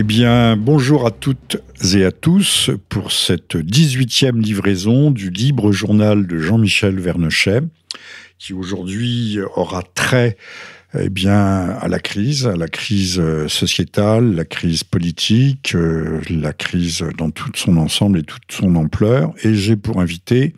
Eh bien, bonjour à toutes et à tous pour cette 18e livraison du libre journal de Jean-Michel Vernochet, qui aujourd'hui aura trait eh bien, à la crise, à la crise sociétale, la crise politique, euh, la crise dans tout son ensemble et toute son ampleur. Et j'ai pour invité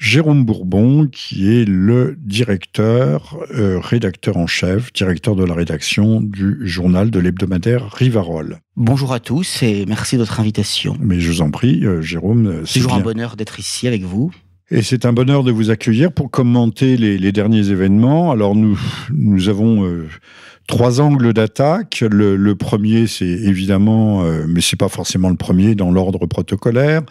Jérôme Bourbon, qui est le directeur, euh, rédacteur en chef, directeur de la rédaction du journal de l'hebdomadaire Rivarol. Bonjour à tous et merci de votre invitation. Mais je vous en prie, euh, Jérôme. C'est toujours un bonheur d'être ici avec vous. Et c'est un bonheur de vous accueillir pour commenter les, derniers événements. Alors nous, nous avons euh, trois angles d'attaque. Le, premier, c'est évidemment, euh, mais c'est pas forcément le premier dans l'ordre protocolaire,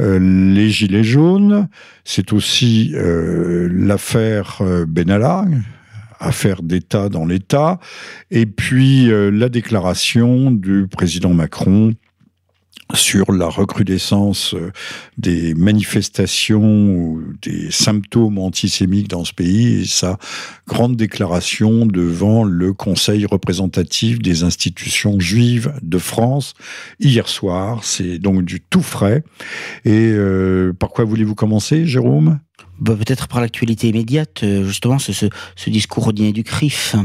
euh, les gilets jaunes. C'est aussi euh, l'affaire Benalla, affaire d'État dans l'État, et puis la déclaration du président Macron sur la recrudescence euh, des manifestations ou des symptômes antisémites dans ce pays et sa grande déclaration devant le Conseil représentatif des institutions juives de France hier soir. C'est donc du tout frais. Et euh, par quoi voulez-vous commencer, Jérôme? Bah, Peut-être par l'actualité immédiate, euh, justement, ce, ce, discours au dîner du CRIF.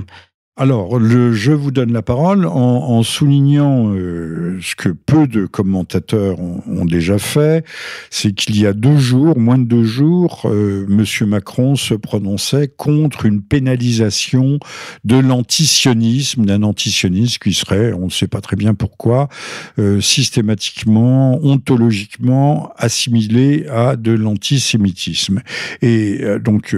Alors, je vous donne la parole en, soulignant euh, ce que peu de commentateurs ont, déjà fait, c'est qu'il y a deux jours, moins de deux jours, euh, Macron se prononçait contre une pénalisation de l'antisionisme, d'un antisionisme qui serait, on ne sait pas très bien pourquoi, euh, systématiquement, ontologiquement assimilé à de l'antisémitisme. Et donc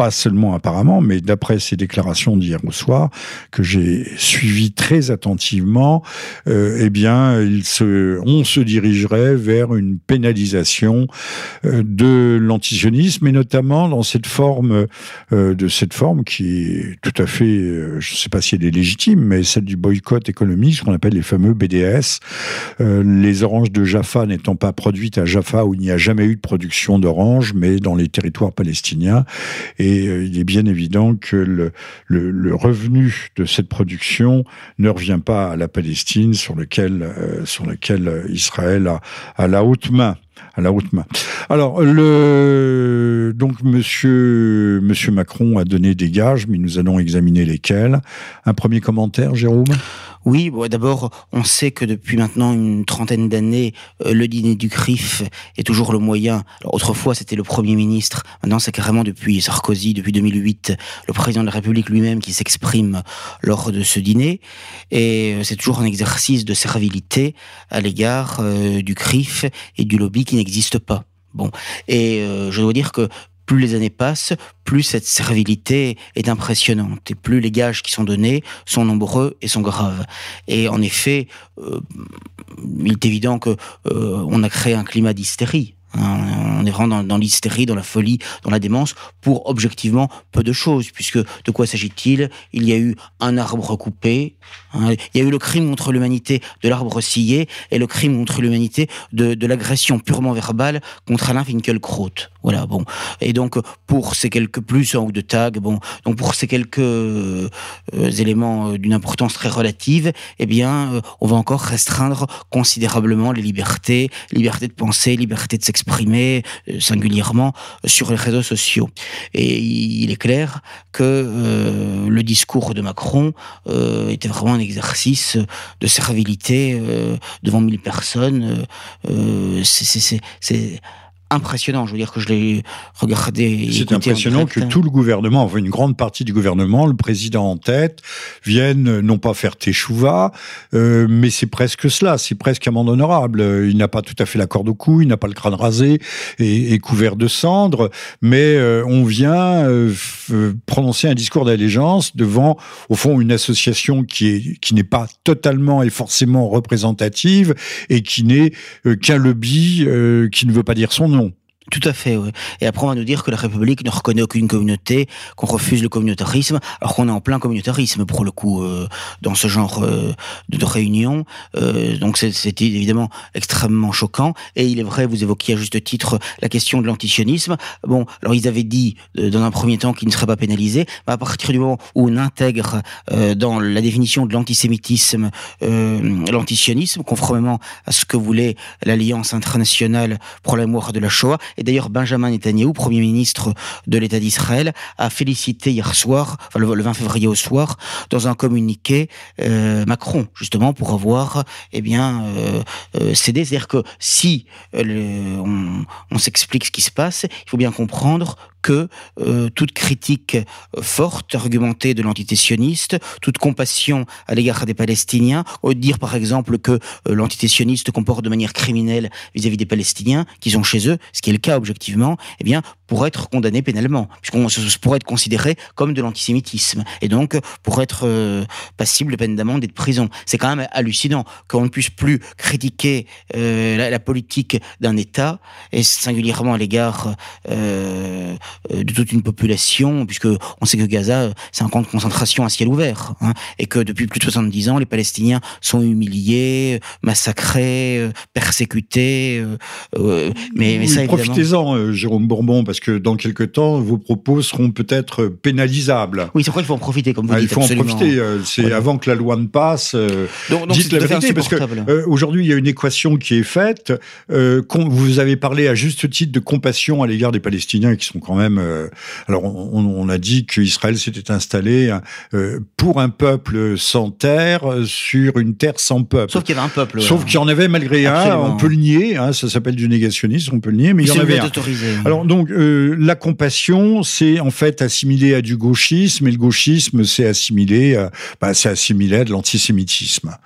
pas seulement apparemment, mais d'après ses déclarations d'hier au soir, que j'ai suivi très attentivement, euh, eh bien, on se dirigerait vers une pénalisation euh, de l'antisionisme, et notamment dans cette forme, euh, de cette forme qui est tout à fait, je ne sais pas si elle est légitime, mais celle du boycott économique, ce qu'on appelle les fameux BDS. les oranges de Jaffa n'étant pas produites à Jaffa où il n'y a jamais eu de production d'oranges, mais dans les territoires palestiniens. Et et euh, il est bien évident que le, revenu de cette production ne revient pas à la Palestine, sur lequel, euh, lequel Israël a, la haute main. Alors, le, donc, monsieur Macron a donné des gages, mais nous allons examiner lesquels. Un premier commentaire, Jérôme? Oui, d'abord, on sait que depuis maintenant une trentaine d'années, euh, le dîner du CRIF est toujours le moyen. Alors, autrefois, c'était le Premier ministre. Maintenant, c'est carrément depuis Sarkozy, depuis 2008, le président de la République lui-même qui s'exprime lors de ce dîner. Et euh, c'est toujours un exercice de servilité à l'égard euh, du CRIF et du lobby qui n'existe pas. Bon, et je dois dire que plus les années passent, plus cette servilité est impressionnante et plus les gages qui sont donnés sont nombreux et sont graves. Et en effet, euh, il est évident que euh, on a créé un climat d'hystérie on est vraiment dans, l'hystérie, dans la folie, dans la démence, pour objectivement peu de choses, puisque de quoi s'agit-il? Il y a eu un arbre coupé, hein, il y a eu le crime contre l'humanité de l'arbre scié, et le crime contre l'humanité de, l'agression purement verbale contre Alain Finkielkraut. Voilà, bon. Et donc, pour ces quelques plus en ou de tag, bon, donc pour ces quelques euh, éléments euh, d'une importance très relative, eh bien, euh, on va encore restreindre considérablement les libertés, liberté de penser, liberté de s'exprimer exprimer singulièrement sur les réseaux sociaux. Et il est clair que le discours de Macron était vraiment exercice de servilité devant mille personnes. c'est impressionnant. Je veux dire que je l'ai regardé. C'est impressionnant que tout le gouvernement, enfin une grande partie du gouvernement, le président en tête, viennent non pas faire teshuva, euh, mais c'est presque cela, c'est presque amende honorable. Il n'a pas tout à fait la corde au cou, il n'a pas le crâne rasé et, couvert de cendres, mais euh, on vient euh, prononcer un discours d'allégeance devant, au fond, une association qui est qui n'est pas totalement et forcément représentative et qui n'est qu'un lobby qui ne veut pas dire son nom. Tout à fait, oui. Et après, on va nous dire que la République ne reconnaît aucune communauté, qu'on refuse le communautarisme, alors qu'on est en plein communautarisme, pour le coup, euh, dans ce genre euh, de, réunion. Euh, donc, c'était évidemment extrêmement choquant. Et il est vrai, vous évoquiez à juste titre la question de l'antisionisme. Bon, alors, ils avaient dit, dans un premier temps, qu'ils ne seraient pas pénalisés. Mais à partir du moment où on intègre dans la définition de l'antisémitisme l'antisionisme, conformément à ce que voulait l'Alliance internationale pour la mémoire de la Shoah, et d'ailleurs, Benjamin Netanyahu, Premier ministre de l'État d'Israël, a félicité hier soir, enfin le 20 février au soir, dans un communiqué, euh, Macron, justement, pour avoir eh bien, euh, euh, cédé. C'est-à-dire que si on s'explique ce qui se passe, il faut bien comprendre que euh, toute critique euh, forte, argumentée de l'entité sioniste, toute compassion à l'égard des Palestiniens, ou dire par exemple que euh, comporte de manière criminelle vis-à-vis des Palestiniens qui sont chez eux, ce qui est le cas objectivement, eh bien, pour être condamné pénalement, puisqu'on pourrait être considéré comme de l'antisémitisme, et donc pour être euh, passible de peine d'amende et de prison. C'est quand même hallucinant qu'on ne puisse plus critiquer euh, la, la, politique d'un État, et singulièrement à l'égard euh, de toute une population, puisque on sait que Gaza, c'est un camp de concentration à ciel ouvert, hein, et que depuis plus de 70 ans, les Palestiniens sont humiliés, massacrés, persécutés. mais, mais ça, profitez-en, Jérôme Bourbon, parce que dans quelques temps, vos propos seront peut-être pénalisables. Oui, c'est vrai qu'il faut en profiter, comme vous ah, dites. Il faut absolument. en profiter. Euh, c'est voilà. avant que la loi ne passe. Euh, donc, donc dites la vérité, parce que euh, aujourd'hui, il y a une équation qui est faite. Euh, vous avez parlé à juste titre de compassion à l'égard des Palestiniens, qui sont quand même. Euh, alors, on, on, a dit qu'Israël s'était installé pour un peuple sans terre sur une terre sans peuple. Sauf qu'il y avait un peuple. Sauf qu'il y en avait malgré absolument. un. On peut le nier. Hein, ça s'appelle du négationnisme. On peut le nier, mais il y en avait un. Autorisé. Alors donc la compassion, c'est en fait assimilé à du gauchisme, et le gauchisme, c'est assimilé, à, bah, c'est assimilé à de l'antisémitisme.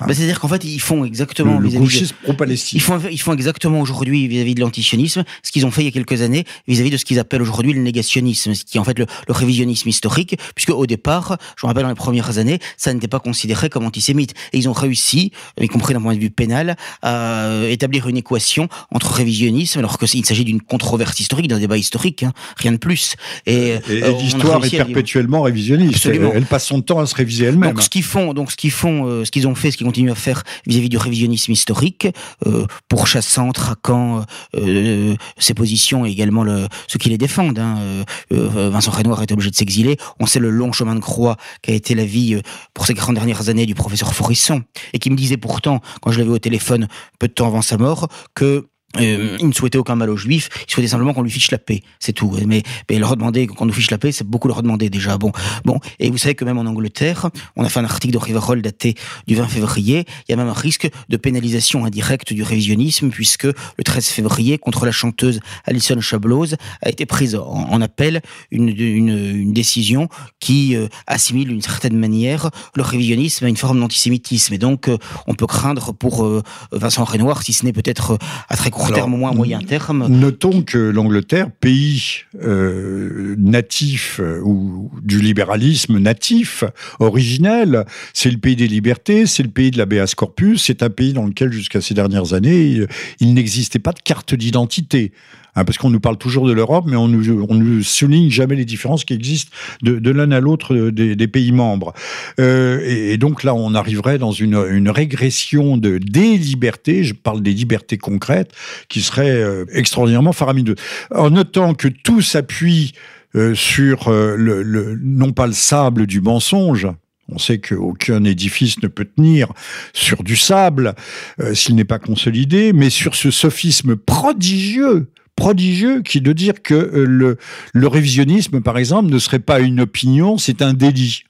Bah, C'est-à-dire qu'en fait, ils font exactement le, le gauchisme de, pro-palestinien. Ils font, ils font exactement aujourd'hui vis-à-vis de l'antisionisme ce qu'ils ont fait il y a quelques années vis-à-vis -vis de ce qu'ils appellent aujourd'hui le négationnisme, ce qui est en fait le, le, révisionnisme historique, puisque au départ, je me rappelle dans les premières années, ça n'était pas considéré comme antisémite. Et ils ont réussi, y compris d'un point de vue pénal, à établir une équation entre révisionnisme, alors qu'il s'agit d'une controverse historique, d'un débat historique, hein, rien de plus. Et, et, et l'histoire est perpétuellement révisionniste. Absolument. Elle, elle passe son temps à se réviser elle-même. Donc ce qu'ils font, donc ce qu'ils font, euh, ce qu'ils ont fait, ce qu'ils continuent à faire vis-à-vis -vis du révisionnisme historique, euh, pourchassant, traquant euh, ses positions et également le, ceux qui les défendent. Hein. Euh, Vincent Renoir est obligé de s'exiler. On sait le long chemin de croix qu'a été la vie euh, pour ces 40 dernières années du professeur Forisson et qui me disait pourtant, quand je l'avais au téléphone peu de temps avant sa mort, que euh, il ne souhaitait aucun mal aux juifs, il souhaitait simplement qu'on lui fiche la paix, c'est tout. Mais, mais leur demander qu'on nous fiche la paix, c'est beaucoup leur demander déjà. Bon, bon. Et vous savez que même en Angleterre, on a fait un article de Riverol daté du 20 février. Il y a même un risque de pénalisation indirecte du révisionnisme puisque le 13 février, contre la chanteuse Alison Chablose, a été prise en, en appel une, une, une, décision qui euh, assimile d'une certaine manière le révisionnisme à une forme d'antisémitisme. Et donc, euh, on peut craindre pour euh, Vincent Renoir, si ce n'est peut-être à très court terme, au moins à moyen terme. Notons que l'Angleterre, pays euh, natif euh, ou du libéralisme natif, originel, c'est le pays des libertés, c'est le pays de l'habeas corpus, c'est un pays dans lequel jusqu'à ces dernières années, il, il n'existait pas de carte d'identité. Hein, parce qu'on nous parle toujours de l'Europe, mais on nous souligne jamais les différences qui existent de, l'un à l'autre des, des, pays membres. Euh, et, donc là, on arriverait dans une, régression de, des libertés, je parle des libertés concrètes, qui serait euh, extraordinairement faramineuse. En notant que tout s'appuie euh, sur le, non pas le sable du mensonge, on sait qu'aucun édifice ne peut tenir sur du sable euh, s'il n'est pas consolidé, mais sur ce sophisme prodigieux prodigieux qui de dire que euh, le, le révisionnisme, par exemple, ne serait pas une opinion, c'est un délit.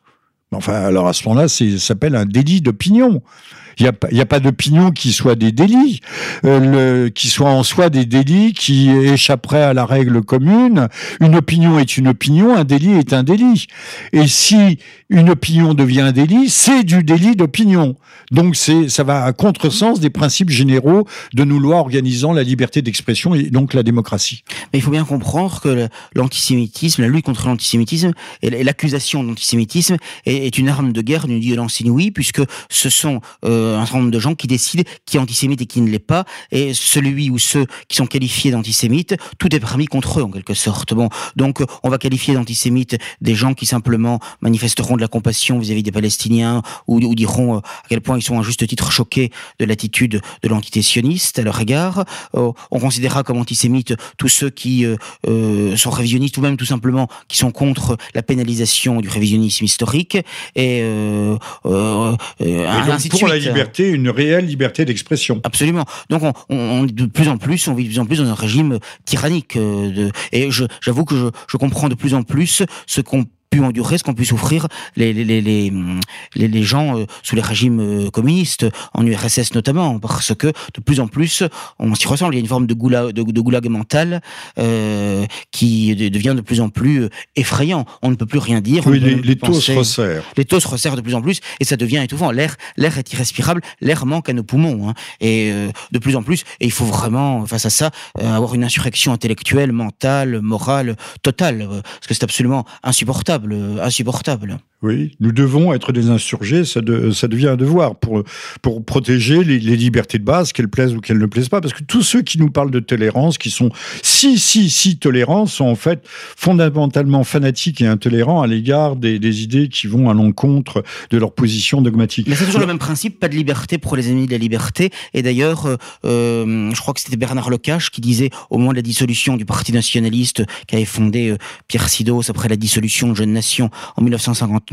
Enfin, alors à ce moment-là, ça s'appelle un délit d'opinion. Il n'y a, pas d'opinion qui soit des délits, euh, le, qui soit en soi des délits qui échapperaient à la règle commune. Une opinion est une opinion, un délit est un délit. Et si une opinion devient un délit, c'est du délit d'opinion. Donc c'est, ça va à contresens des principes généraux de nos lois organisant la liberté d'expression et donc la démocratie. Mais il faut bien comprendre que l'antisémitisme, la lutte contre l'antisémitisme et l'accusation d'antisémitisme est est une arme de guerre d'une violence inouïe, puisque ce sont un certain nombre de gens qui décident qui est antisémite et qui ne l'est pas, et celui ou ceux qui sont qualifiés d'antisémites, tout est permis contre eux en quelque sorte. Bon, donc on va qualifier d'antisémites des gens qui simplement manifesteront de la compassion vis-à-vis des Palestiniens ou, ou diront à quel point ils sont à juste titre choqués de l'attitude de l'entité sioniste à leur égard. on considérera comme antisémites tous ceux qui euh, sont révisionnistes ou même tout simplement qui sont contre la pénalisation du révisionnisme historique et, euh, euh, ainsi pour la liberté, une réelle liberté d'expression. Absolument. Donc on, on, de plus en plus, on vit de plus en plus dans un régime tyrannique. De, et j'avoue que je, je comprends de plus en plus ce qu'on pu endurer, ce qu'ont pu souffrir les, les, les, les, les gens euh, sous les régimes euh, communistes, en URSS notamment, parce que de plus en plus, on s'y ressemble. Il y a une forme de goulag, de, de goulag mental euh, qui devient de plus en plus euh, effrayant. On ne peut plus rien dire. Oui, les, taux se resserrent. Les taux se resserrent de plus en plus et ça devient étouffant. L'air, l'air est irrespirable, l'air manque à nos poumons. Hein, et de plus en plus, et il faut vraiment, face à ça, avoir une insurrection intellectuelle, mentale, morale, totale, parce que c'est absolument insupportable insupportable. Oui, nous devons être des insurgés, ça, ça devient un devoir pour, pour protéger les, libertés de base, qu'elles plaisent ou qu'elles ne plaisent pas, parce que tous ceux qui nous parlent de tolérance, qui sont si, si, si tolérants, sont en fait fondamentalement fanatiques et intolérants à l'égard des, idées qui vont à l'encontre de leur position dogmatique. Mais c'est toujours le même principe, pas de liberté pour les ennemis de la liberté. Et d'ailleurs, euh, euh, je crois que c'était Bernard Lecache qui disait, au moment de la dissolution du Parti nationaliste qu'avait fondé euh, Pierre Sidos après la dissolution de Nation en 1950,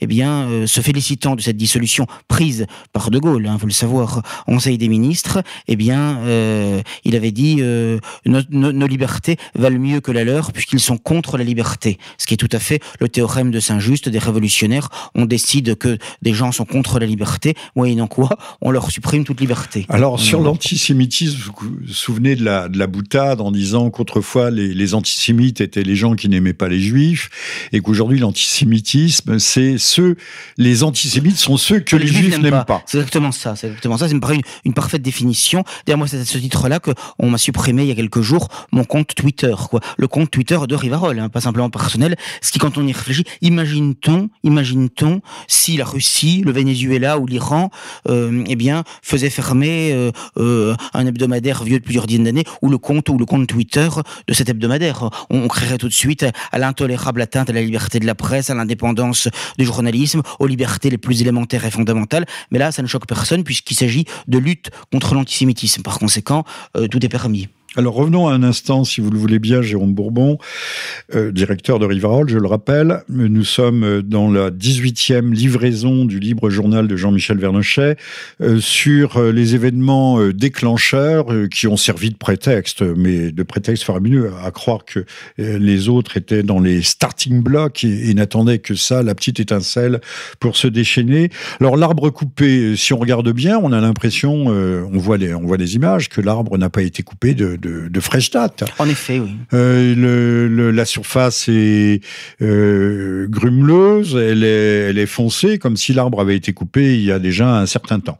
eh bien, euh, se félicitant de cette dissolution prise par De Gaulle, hein, faut le savoir, au Conseil des ministres, eh bien, euh, il avait dit euh, nos, libertés valent mieux que la leur puisqu'ils sont contre la liberté. Ce qui est tout à fait le théorème de Saint-Just des révolutionnaires. On décide que des gens sont contre la liberté, moyennant quoi? On leur supprime toute liberté. Alors, sur l'antisémitisme, vous vous souvenez de la, de la boutade en disant qu'autrefois les, les antisémites étaient les gens qui n'aimaient pas les juifs et qu'aujourd'hui l'antisémitisme c'est ceux, les antisémites sont ceux que les, juifs n'aiment pas. C'est exactement ça, c'est exactement ça. Me paraît une, parfaite définition. D'ailleurs, moi, c'est à ce titre-là que on m'a supprimé il y a quelques jours mon compte Twitter, quoi. Le compte Twitter de Rivarol, hein, pas simplement personnel. Ce qui, quand on y réfléchit, imagine-t-on, imagine-t-on si la Russie, le Venezuela ou l'Iran, euh, eh bien, faisait fermer euh, euh, un hebdomadaire vieux de plusieurs dizaines d'années ou le compte ou le compte Twitter de cet hebdomadaire? On, on créerait tout de suite à l'intolérable atteinte à la liberté de la presse, à l'indépendance du journalisme, aux libertés les plus élémentaires et fondamentales. Mais là, ça ne choque personne puisqu'il s'agit de lutte contre l'antisémitisme. Par conséquent, euh, tout est permis. Alors revenons un instant, si vous le voulez bien, Jérôme Bourbon, euh, directeur de Rivarol, je le rappelle. Nous sommes dans la 18e livraison du libre journal de Jean-Michel Vernochet euh, sur euh, les événements déclencheurs qui ont servi de prétexte, mais de prétexte faramineux, à croire que les autres étaient dans les starting blocks et, n'attendaient que ça, la petite étincelle, pour se déchaîner. Alors l'arbre coupé, si on regarde bien, on a l'impression, on voit les, on voit les images, que l'arbre n'a pas été coupé de de, de fraîche date. En effet, oui. Euh, le, la surface est euh, grumeleuse, elle est, elle est foncée, comme si l'arbre avait été coupé il y a déjà un certain temps.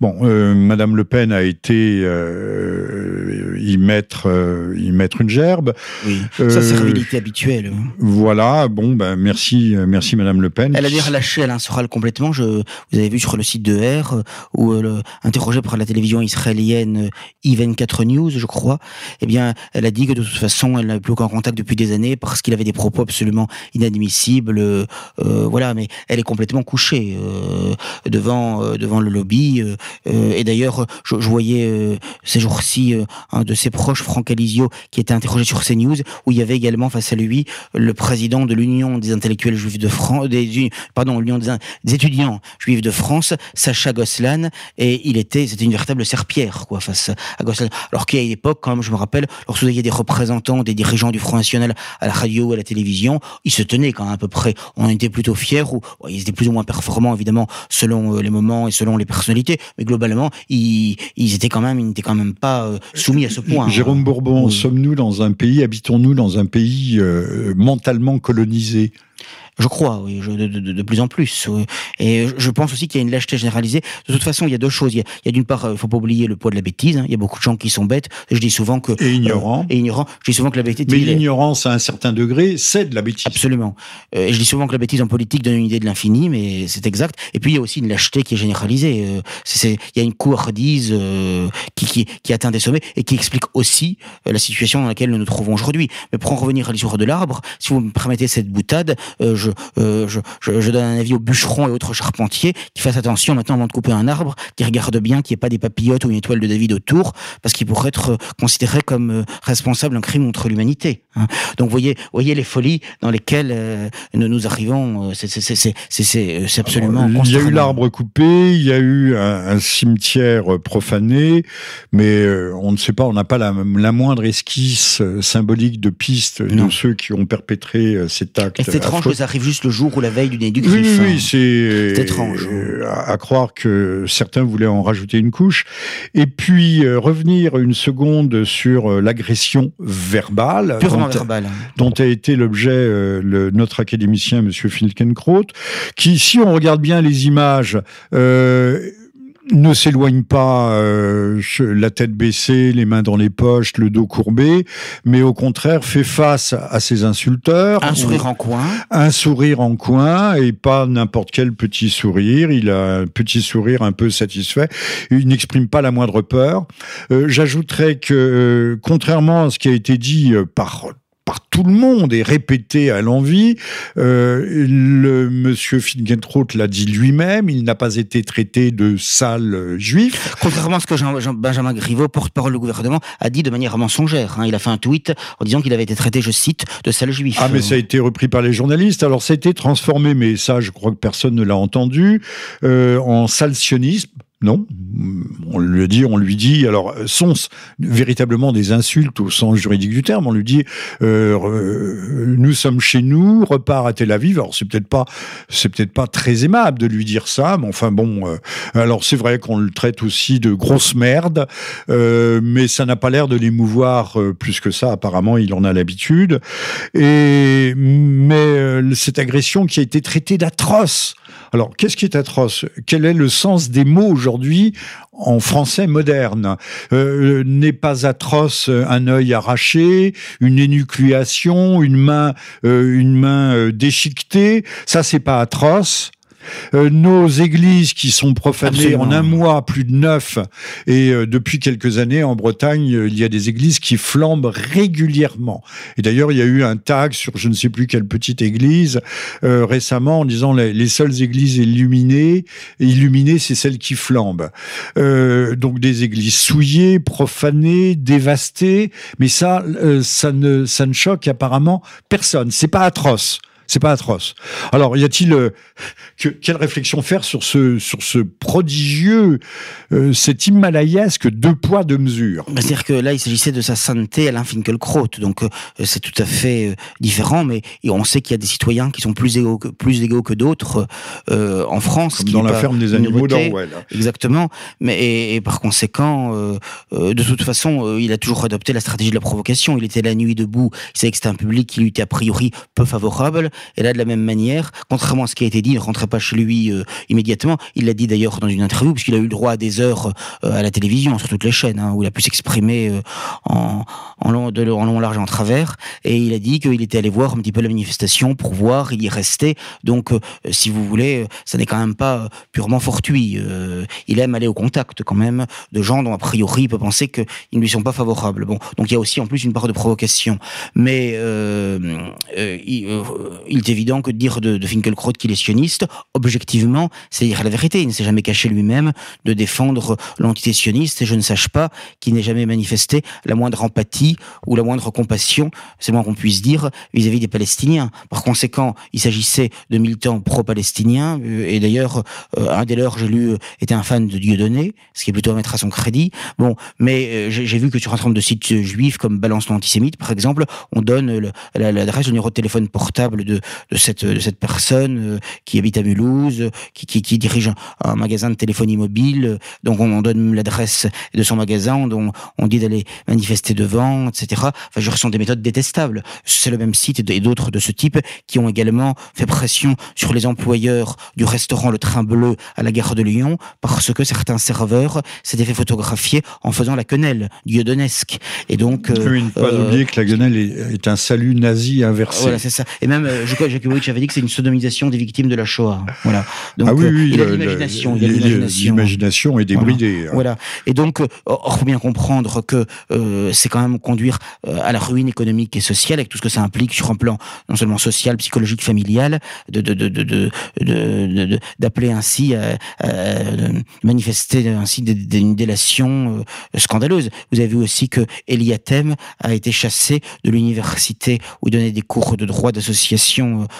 Bon, euh, Madame Le Pen a été euh, y mettre y mettre une gerbe. Oui, sa servilité habituelle. Voilà, bon, ben merci, merci Madame Le Pen. Elle a d'ailleurs lâché Alain Soral complètement. Je, vous avez vu sur le site de R, où interrogé par la télévision israélienne I24 News, je crois, eh bien, elle a dit que de toute façon, elle n'avait plus aucun contact depuis des années parce qu'il avait des propos absolument inadmissibles. Euh, voilà, mais elle est complètement couchée euh, devant euh, devant le lobby. et d'ailleurs, je, voyais ces jours-ci un de ses proches, Franck Alizio, qui était interrogé sur CNews, où il y avait également face à lui le président de l'Union des intellectuels juifs de France, des, pardon, l'Union des, étudiants juifs de France, Sacha Goslan, et il était, c'était une véritable serpillère, quoi, face à Goslan. Alors qu'à l'époque, je me rappelle, lorsque vous aviez des représentants, des dirigeants du Front National à la radio, à la télévision, ils se tenaient quand même à peu près. On était plutôt fiers, ou ils étaient plus ou moins performants, évidemment, selon euh, les moments et selon les personnalités, mais globalement, ils, ils étaient quand même, ils n'étaient quand même pas euh, soumis à ce point. Jérôme hein. Bourbon, sommes-nous dans un pays, habitons-nous dans un pays euh, mentalement colonisé? Je crois, oui, de, plus en plus. Et je pense aussi qu'il y a une lâcheté généralisée. De toute façon, il y a deux choses. Il y a, d'une part, il faut pas oublier le poids de la bêtise. Hein. Il y a beaucoup de gens qui sont bêtes. Je dis souvent que et ignorants. et ignorants. Je dis souvent que la bêtise. Mais l'ignorance à un certain degré, c'est de la bêtise. Absolument. et je dis souvent que la bêtise en politique donne une idée de l'infini, mais c'est exact. Et puis il y a aussi une lâcheté qui est généralisée. c'est, il y a une couardise qui, qui, qui atteint des sommets et qui explique aussi la situation dans laquelle nous nous trouvons aujourd'hui. Mais pour en revenir à l'histoire de l'arbre, si vous me permettez cette boutade, euh, je, euh, je, je, je, donne un avis aux bûcherons et autres charpentiers qui fassent attention maintenant avant de couper un arbre, qui regardent bien qu'il n'y ait pas des papillotes ou une étoile de David autour, parce qu'il pourrait être considéré comme euh, responsable d'un crime contre l'humanité. Hein. Donc voyez, voyez les folies dans lesquelles nous, nous arrivons. C'est absolument. il y a eu l'arbre coupé, il y a eu un, un cimetière profané, mais on ne sait pas, on n'a pas la, la moindre esquisse symbolique de piste de ceux qui ont perpétré euh, cet acte. c'est étrange que ça arrive juste le jour ou la veille du nez du. Oui, oui, hein. c'est étrange. Euh, à, croire que certains voulaient en rajouter une couche. Et puis euh, revenir une seconde sur l'agression verbale. Purement verbale. Dont a été l'objet notre académicien, Monsieur Finkenkraut, qui, si on regarde bien les images, ne s'éloigne pas euh, la tête baissée, les mains dans les poches, le dos courbé, mais au contraire fait face à ses insulteurs. Un sourire en coin. Un sourire en coin et pas n'importe quel petit sourire. Il a un petit sourire un peu satisfait. Il n'exprime pas la moindre peur. Euh, j'ajouterais que, euh, contrairement à ce qui a été dit par par tout le monde et répété à l'envi. Euh, le monsieur l'a dit lui-même, il n'a pas été traité de sale euh, juif. Contrairement à ce que Jean, Benjamin Griveaux, porte-parole du gouvernement, a dit de manière mensongère. Hein. Il a fait un tweet en disant qu'il avait été traité, je cite, de sale juif. Ah, mais ça a été repris par les journalistes. Alors, ça a été transformé, mais ça, je crois que personne ne l'a entendu, euh, en sale sionisme non, on le dit, on lui dit. Alors, sont véritablement des insultes au sens juridique du terme? On lui dit, euh, euh, nous sommes chez nous, repart à Tel Aviv. Alors, c'est peut-être pas, c'est peut-être pas très aimable de lui dire ça, mais enfin bon. Euh, alors, c'est vrai qu'on le traite aussi de grosse merde, mais ça n'a pas l'air de l'émouvoir plus que ça. Apparemment, il en a l'habitude. Et mais cette agression qui a été traitée d'atroce alors, qu'est-ce qui est atroce? Quel est le sens des mots aujourd'hui en français moderne? Euh, N'est pas atroce un œil arraché, une énucléation, une main, euh, une main euh, déchiquetée? Ça, c'est pas atroce. Euh, nos églises qui sont profanées en un mois, plus de neuf, et euh, depuis quelques années en Bretagne, euh, il y a des églises qui flambent régulièrement. Et d'ailleurs, il y a eu un tag sur je ne sais plus quelle petite église récemment en disant les, les, seules églises illuminées, illuminées, c'est celles qui flambent. donc des églises souillées, profanées, dévastées, mais ça, ça ne, ça ne choque apparemment personne. C'est pas atroce. C'est pas atroce. Alors, y a-t-il euh, quelle réflexion faire sur ce sur ce prodigieux, euh, cet himalayesque deux poids deux mesures bah, C'est-à-dire que là, il s'agissait de sa sainteté Alain Finkielkraut, donc euh, c'est tout à fait différent. Mais on sait qu'il y a des citoyens qui sont plus égaux que plus égaux que d'autres en France. Comme dans la ferme des animaux d'Orwell. Exactement. Mais et, par conséquent, de toute façon, il a toujours adopté la stratégie de la provocation. Il était la nuit debout. Il savait que c'était un public qui lui était a priori peu favorable. Et là, de la même manière, contrairement à ce qui a été dit, il ne rentrait pas chez lui euh, immédiatement. Il l'a dit d'ailleurs dans une interview, puisqu'il a eu le droit à des heures euh, à la télévision, sur toutes les chaînes, hein, où il a pu s'exprimer euh, en, en, long, de, en long, large et en travers. Et il a dit qu'il était allé voir un petit peu la manifestation pour voir, il y restait. Donc, si vous voulez, ça n'est quand même pas purement fortuit. il aime aller au contact quand même de gens dont a priori il peut penser qu'ils ne lui sont pas favorables. Bon, donc il y a aussi en plus une part de provocation. Mais il, il est évident que dire de, de Finkelkraut qu'il est sioniste, objectivement, c'est dire la vérité. Il ne s'est jamais caché lui-même de défendre l'entité sioniste et je ne sache pas qu'il n'ait jamais manifesté la moindre empathie ou la moindre compassion, c'est moins qu'on puisse dire, vis-à-vis des Palestiniens. Par conséquent, il s'agissait de militants pro-palestiniens euh, et d'ailleurs, euh, un des leurs, j'ai lu, euh, était un fan de Dieudonné, ce qui est plutôt à mettre à son crédit. Bon, mais j'ai vu que sur un certain nombre de sites juifs comme Balance l'antisémite, par exemple, on donne l'adresse, le numéro de téléphone portable de de, de, cette, de cette personne qui habite à Mulhouse, qui, qui, qui dirige un, magasin de téléphonie mobile. Donc on, donne l'adresse de son magasin, on, on dit d'aller manifester devant, etc. Enfin, je ressens des méthodes détestables. C'est le même site et d'autres de ce type qui ont également fait pression sur les employeurs du restaurant Le Train Bleu à la gare de Lyon parce que certains serveurs s'étaient fait photographier en faisant la quenelle dieudonnesque. Et donc, euh, ne pas euh, oublier que la quenelle est, un salut nazi inversé. Voilà, c'est ça. Et même euh, Jakubowicz avait dit que c'est une sodomisation des victimes de la Shoah. Voilà. Donc, ah oui, oui, il a l'imagination. L'imagination est débridée. Hein. Voilà. Et donc, il faut bien comprendre que c'est quand même conduire à la ruine économique et sociale avec tout ce que ça implique sur un plan non seulement social, psychologique, familial, de de de de d'appeler de, ainsi à, manifester ainsi une délation scandaleuse. Vous avez vu aussi que Eliatem a été chassé de l'université où il donnait des cours de droit d'association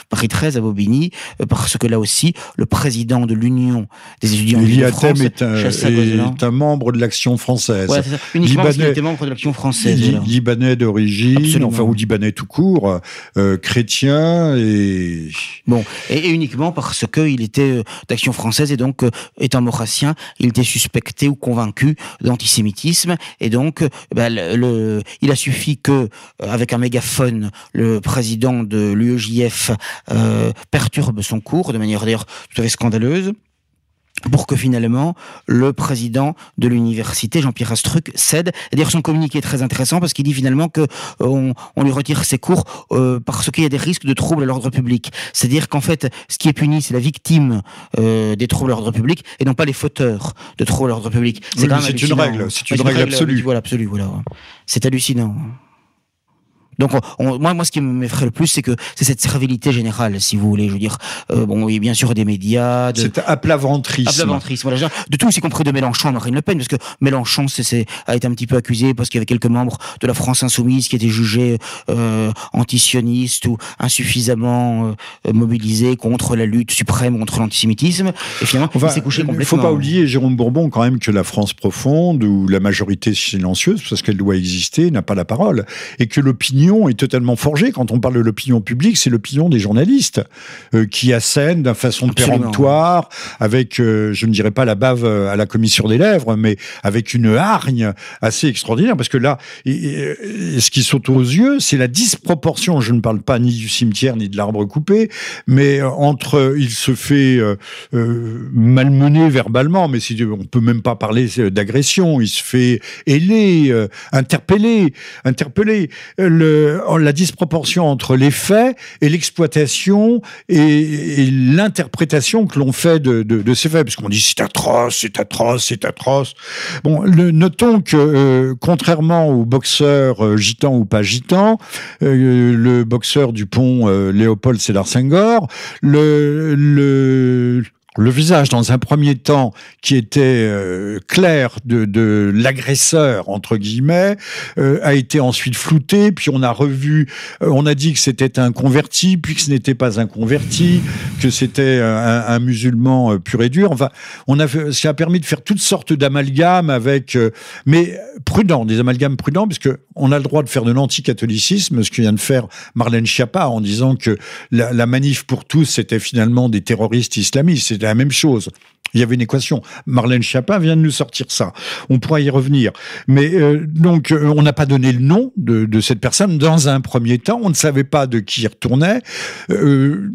Paris 13 à Bobigny parce que là aussi le président de l'Union des étudiants de France est un, est un membre de l'Action française. Ouais, ça. Uniquement Libanais, était membre de l'Action française. Libanais d'origine, enfin ou Libanais tout court, euh, chrétien et bon et, uniquement parce que il était euh, d'Action française et donc euh, étant maurassien, il était suspecté ou convaincu d'antisémitisme et donc ben, le, il a suffi que avec un mégaphone le président de l'UEJF perturbe son cours de manière d'ailleurs tout à fait scandaleuse pour que finalement le président de l'université, Jean-Pierre Astruc, cède. D'ailleurs, son communiqué est très intéressant parce qu'il dit finalement que euh, on, lui retire ses cours euh, parce qu'il y a des risques de troubles à l'ordre public. C'est-à-dire qu'en fait, ce qui est puni, c'est la victime euh, des troubles à l'ordre public et non pas les fauteurs de troubles à l'ordre public. C'est une règle, c'est une, règle, absolue. Voilà, absolue, voilà. C'est hallucinant. Donc moi, moi, ce qui m'effraie le plus, c'est que c'est cette servilité générale, si vous voulez. Je veux dire, euh, bon, oui, bien sûr des médias, de cet aplaventrisme, aplaventrisme, voilà, de tous, y compris de Mélenchon, Marine Le Pen, parce que Mélenchon, c'est, a été un petit peu accusé parce qu'il y avait quelques membres de la France insoumise qui étaient jugés euh, antisionistes ou insuffisamment euh, mobilisés contre la lutte suprême contre l'antisémitisme. Et finalement, il s'est couché complètement. Il ne faut pas oublier, Jérôme Bourbon, quand même, que la France profonde ou la majorité silencieuse, parce qu'elle doit exister, n'a pas la parole, et que l'opinion est totalement forgé. Quand on parle de l'opinion publique, c'est l'opinion des journalistes euh, qui assènent d'une façon péremptoire, avec, euh, je ne dirais pas la bave à la commissure des lèvres, mais avec une hargne assez extraordinaire. Parce que là, ce qui saute aux yeux, c'est la disproportion. Je ne parle pas ni du cimetière ni de l'arbre coupé, mais euh, entre, il se fait malmener verbalement, mais si, on peut même pas parler d'agression. Il se fait ailer, interpeller, interpeller. Le, euh, la disproportion entre les faits et l'exploitation et, l'interprétation que l'on fait de, ces faits, puisqu'on dit c'est atroce, c'est atroce, c'est atroce. Bon, notons que euh, contrairement aux boxeurs euh, gitans ou pas gitans, le boxeur du pont Léopold Sédar Senghor, le le visage dans un premier temps qui était euh, clair de, l'agresseur entre guillemets euh, a été ensuite flouté puis on a revu euh, on a dit que c'était un converti puis que ce n'était pas un converti que c'était un, musulman pur et dur. Enfin on a fait, ça a permis de faire toutes sortes d'amalgames avec mais prudent des amalgames prudents puisque on a le droit de faire de l'anticatholicisme ce que vient de faire Marlène Schiappa en disant que la manif pour tous c'était finalement des terroristes islamistes la même chose. Il y avait une équation. Marlène Chapin vient de nous sortir ça. On pourra y revenir. Mais euh, donc, euh, on n'a pas donné le nom de, cette personne. Dans un premier temps, on ne savait pas de qui il retournait. Euh,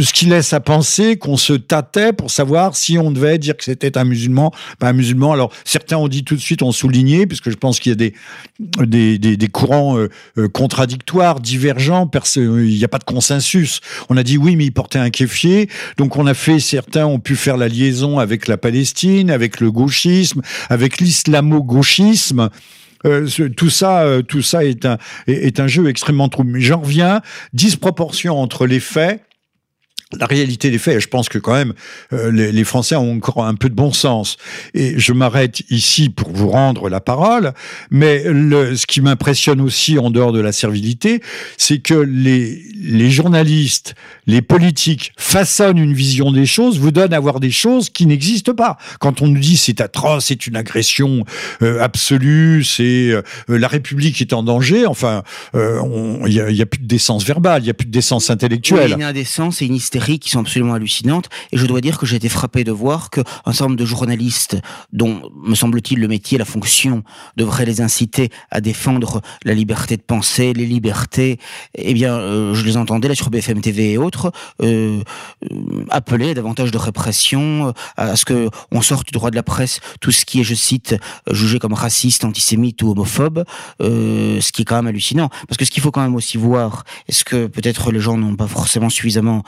ce qui laisse à penser qu'on se tâtait pour savoir si on devait dire que c'était un musulman, pas un musulman. Alors certains ont dit tout de suite, ont souligné, puisque je pense qu'il y a des des, des, des courants euh, euh, contradictoires, divergents. Il n'y a pas de consensus. On a dit oui, mais il portait un kéfier. Donc on a fait, certains ont pu faire la liaison avec la Palestine, avec le gauchisme, avec l'islamo-gauchisme. Euh, tout ça, tout ça est un, est, un jeu extrêmement trouble. J'en reviens, disproportion entre les faits la réalité des faits, je pense que quand même euh, les, les, Français ont encore un peu de bon sens. Et je m'arrête ici pour vous rendre la parole, mais le, ce qui m'impressionne aussi en dehors de la servilité, c'est que les, les journalistes, les politiques façonnent une vision des choses, vous donnent à voir des choses qui n'existent pas. Quand on nous dit c'est atroce, c'est une agression euh, absolue, c'est euh, la République est en danger, enfin, il n'y a, y a, plus de décence verbale, il n'y a plus de décence intellectuelle. Oui, une indécence et une hystérie qui sont absolument hallucinantes. Et je dois dire que j'ai été frappé de voir qu'un certain nombre de journalistes, dont, me semble-t-il, le métier, la fonction, devrait les inciter à défendre la liberté de penser, les libertés, eh bien, euh, je les entendais là sur BFM TV et autres, euh, euh, appeler à davantage de répression, à ce que on sorte du droit de la presse tout ce qui est, je cite, jugé comme raciste, antisémite ou homophobe, ce qui est quand même hallucinant. Parce que ce qu'il faut quand même aussi voir, est-ce que peut-être les gens n'ont pas forcément suffisamment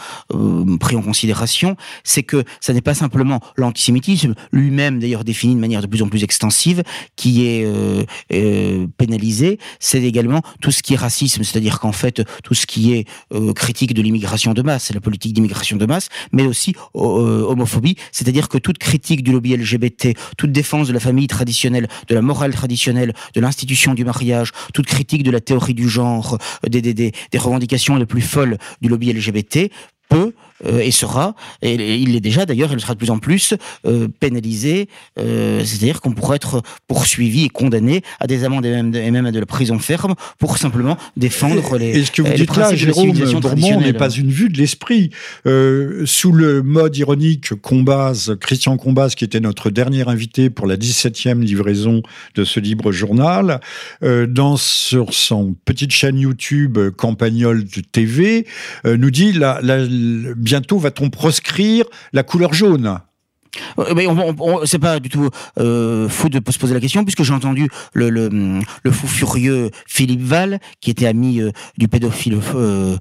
pris en considération, c'est que ça n'est pas simplement l'antisémitisme, lui-même d'ailleurs défini de manière de plus en plus extensive, qui est euh, euh, pénalisé, c'est également tout ce qui est racisme, c'est-à-dire qu'en fait tout ce qui est critique de l'immigration de masse, la politique d'immigration de masse, mais aussi homophobie, c'est-à-dire que toute critique du lobby LGBT, toute défense de la famille traditionnelle, de la morale traditionnelle, de l'institution du mariage, toute critique de la théorie du genre, des revendications les plus folles du lobby LGBT peut euh, et sera, et il l'est déjà d'ailleurs, il le sera de plus en plus, euh, pénalisé, euh, c'est-à-dire qu'on pourrait être poursuivi et condamné à des amendes et même, à de la prison ferme pour simplement défendre les. Et ce que vous dites là, Jérôme Bourmont, n'est pas une vue de l'esprit. sous le mode ironique Combaz, Christian Combaz, qui était notre dernier invité pour la 17e livraison de ce libre journal, dans sur son petite chaîne YouTube Campagnol de TV, nous dit la, la bientôt va-t-on proscrire la couleur jaune? Mais on, on, c'est pas du tout euh, fou de se poser la question puisque j'ai entendu le, le, fou furieux Philippe Val qui était ami euh, du pédophile euh,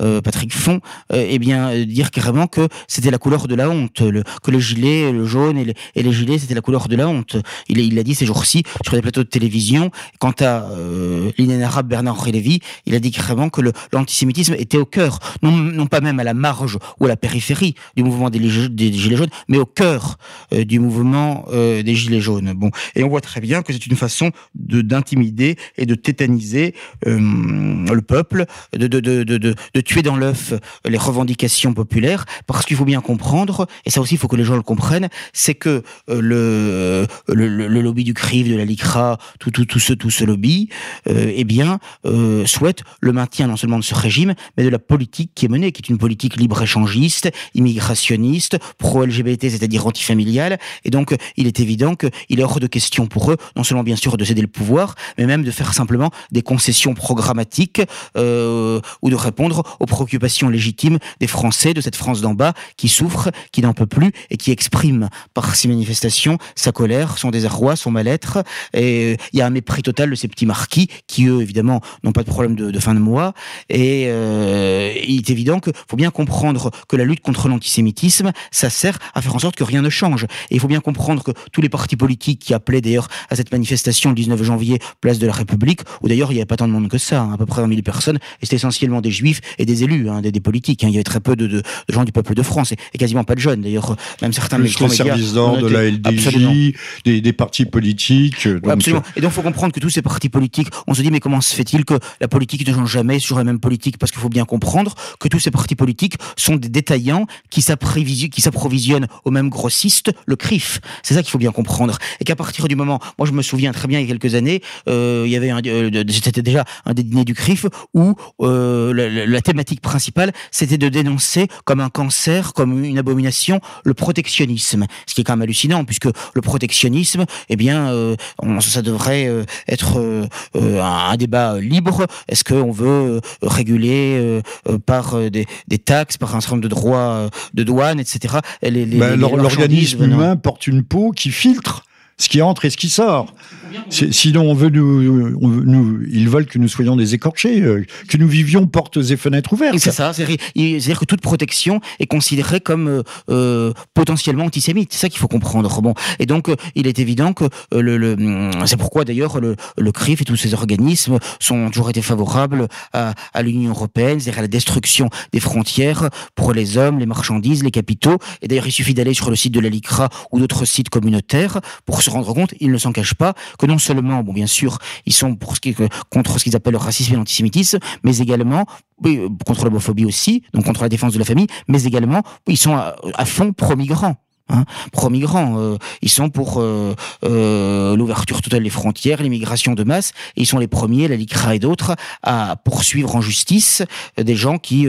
euh, Patrick Font eh bien dire carrément que c'était la couleur de la honte. Le, que le gilet le jaune et les, et les gilets c'était la couleur de la honte. Il l'a dit ces jours-ci sur des plateaux de télévision. Quant à l'inénarrable Bernard Lévy il a dit carrément que l'antisémitisme était au cœur. Non, non pas même à la marge ou à la périphérie du mouvement des, des gilets jaunes mais au cœur euh, du mouvement euh, des Gilets jaunes. Bon, et on voit très bien que c'est une façon de d'intimider et de tétaniser euh, le peuple, de, de, de, de, de tuer dans l'œuf les revendications populaires, parce qu'il faut bien comprendre, et ça aussi il faut que les gens le comprennent, c'est que le, le, lobby du CRIF, de la LICRA, tout, tout, tout ce, tout ce lobby, eh bien, souhaite le maintien non seulement de ce régime, mais de la politique qui est menée, qui est une politique libre-échangiste, immigrationniste, c'est-à-dire antifamiliale. Et donc, il est évident qu'il est hors de question pour eux, non seulement bien sûr de céder le pouvoir, mais même de faire simplement des concessions programmatiques euh, ou de répondre aux préoccupations légitimes des Français de cette France d'en bas qui souffre, qui n'en peut plus et qui exprime par ces manifestations sa colère, son désarroi, son mal-être. Et euh, il y a un mépris total de ces petits marquis qui, eux, évidemment, n'ont pas de problème de, de fin de mois. Et euh, il est évident qu'il faut bien comprendre que la lutte contre l'antisémitisme, ça sert à faire en sorte que rien ne change. Et il faut bien comprendre que tous les partis politiques qui appelaient d'ailleurs à cette manifestation le 19 janvier, place de la République, où d'ailleurs il n'y avait pas tant de monde que ça, hein, à peu près 20 000 personnes, et c'était essentiellement des juifs et des élus, hein, des, des, politiques. Hein. Il y avait très peu de, de, de, gens du peuple de France, et, et quasiment pas de jeunes d'ailleurs. Même certains Plus les services d'ordre de la LDJ, des, des, partis politiques. Donc... absolument. Et donc il faut comprendre que tous ces partis politiques, on se dit mais comment se fait-il que la politique ne change jamais sur la même politique? Parce qu'il faut bien comprendre que tous ces partis politiques sont des détaillants qui s'approvisionnent au même grossiste, le CRIF. C'est ça qu'il faut bien comprendre. Et qu'à partir du moment, moi je me souviens très bien il y a quelques années, euh, il y avait euh, c'était déjà un des dîners du CRIF où euh, la, thématique principale c'était de dénoncer comme un cancer, comme une abomination, le protectionnisme. Ce qui est quand même hallucinant puisque le protectionnisme, eh bien, ça devrait être un, débat libre. Est-ce qu'on veut réguler par des, des, taxes, par un certain nombre de droits de douane, etc. l'organisme humain porte une peau qui filtre ce qui entre et ce qui sort. Sinon, on veut nous, nous, ils veulent que nous soyons des écorchés, euh, que nous vivions portes et fenêtres ouvertes. C'est ça. C'est-à-dire que toute protection est considérée comme euh, euh, potentiellement antisémite. C'est ça qu'il faut comprendre. Bon, et donc il est évident que le, le c'est pourquoi d'ailleurs le, le CRIF et tous ces organismes sont toujours été favorables à, à l'Union européenne, c'est-à-dire à la destruction des frontières pour les hommes, les marchandises, les capitaux. Et d'ailleurs, il suffit d'aller sur le site de la LICRA ou d'autres sites communautaires pour se rendre compte, ils ne s'en cachent pas, que non seulement, bon, bien sûr, ils sont contre ce qu'ils appellent le racisme et l'antisémitisme, mais également contre l'homophobie aussi, donc contre la défense de la famille, mais également, ils sont à fond pro-migrants. Hein, pro-migrants. Euh, ils sont pour euh, euh, l'ouverture totale des frontières, l'immigration de masse. Et ils sont les premiers, la LICRA et d'autres, à poursuivre en justice des gens qui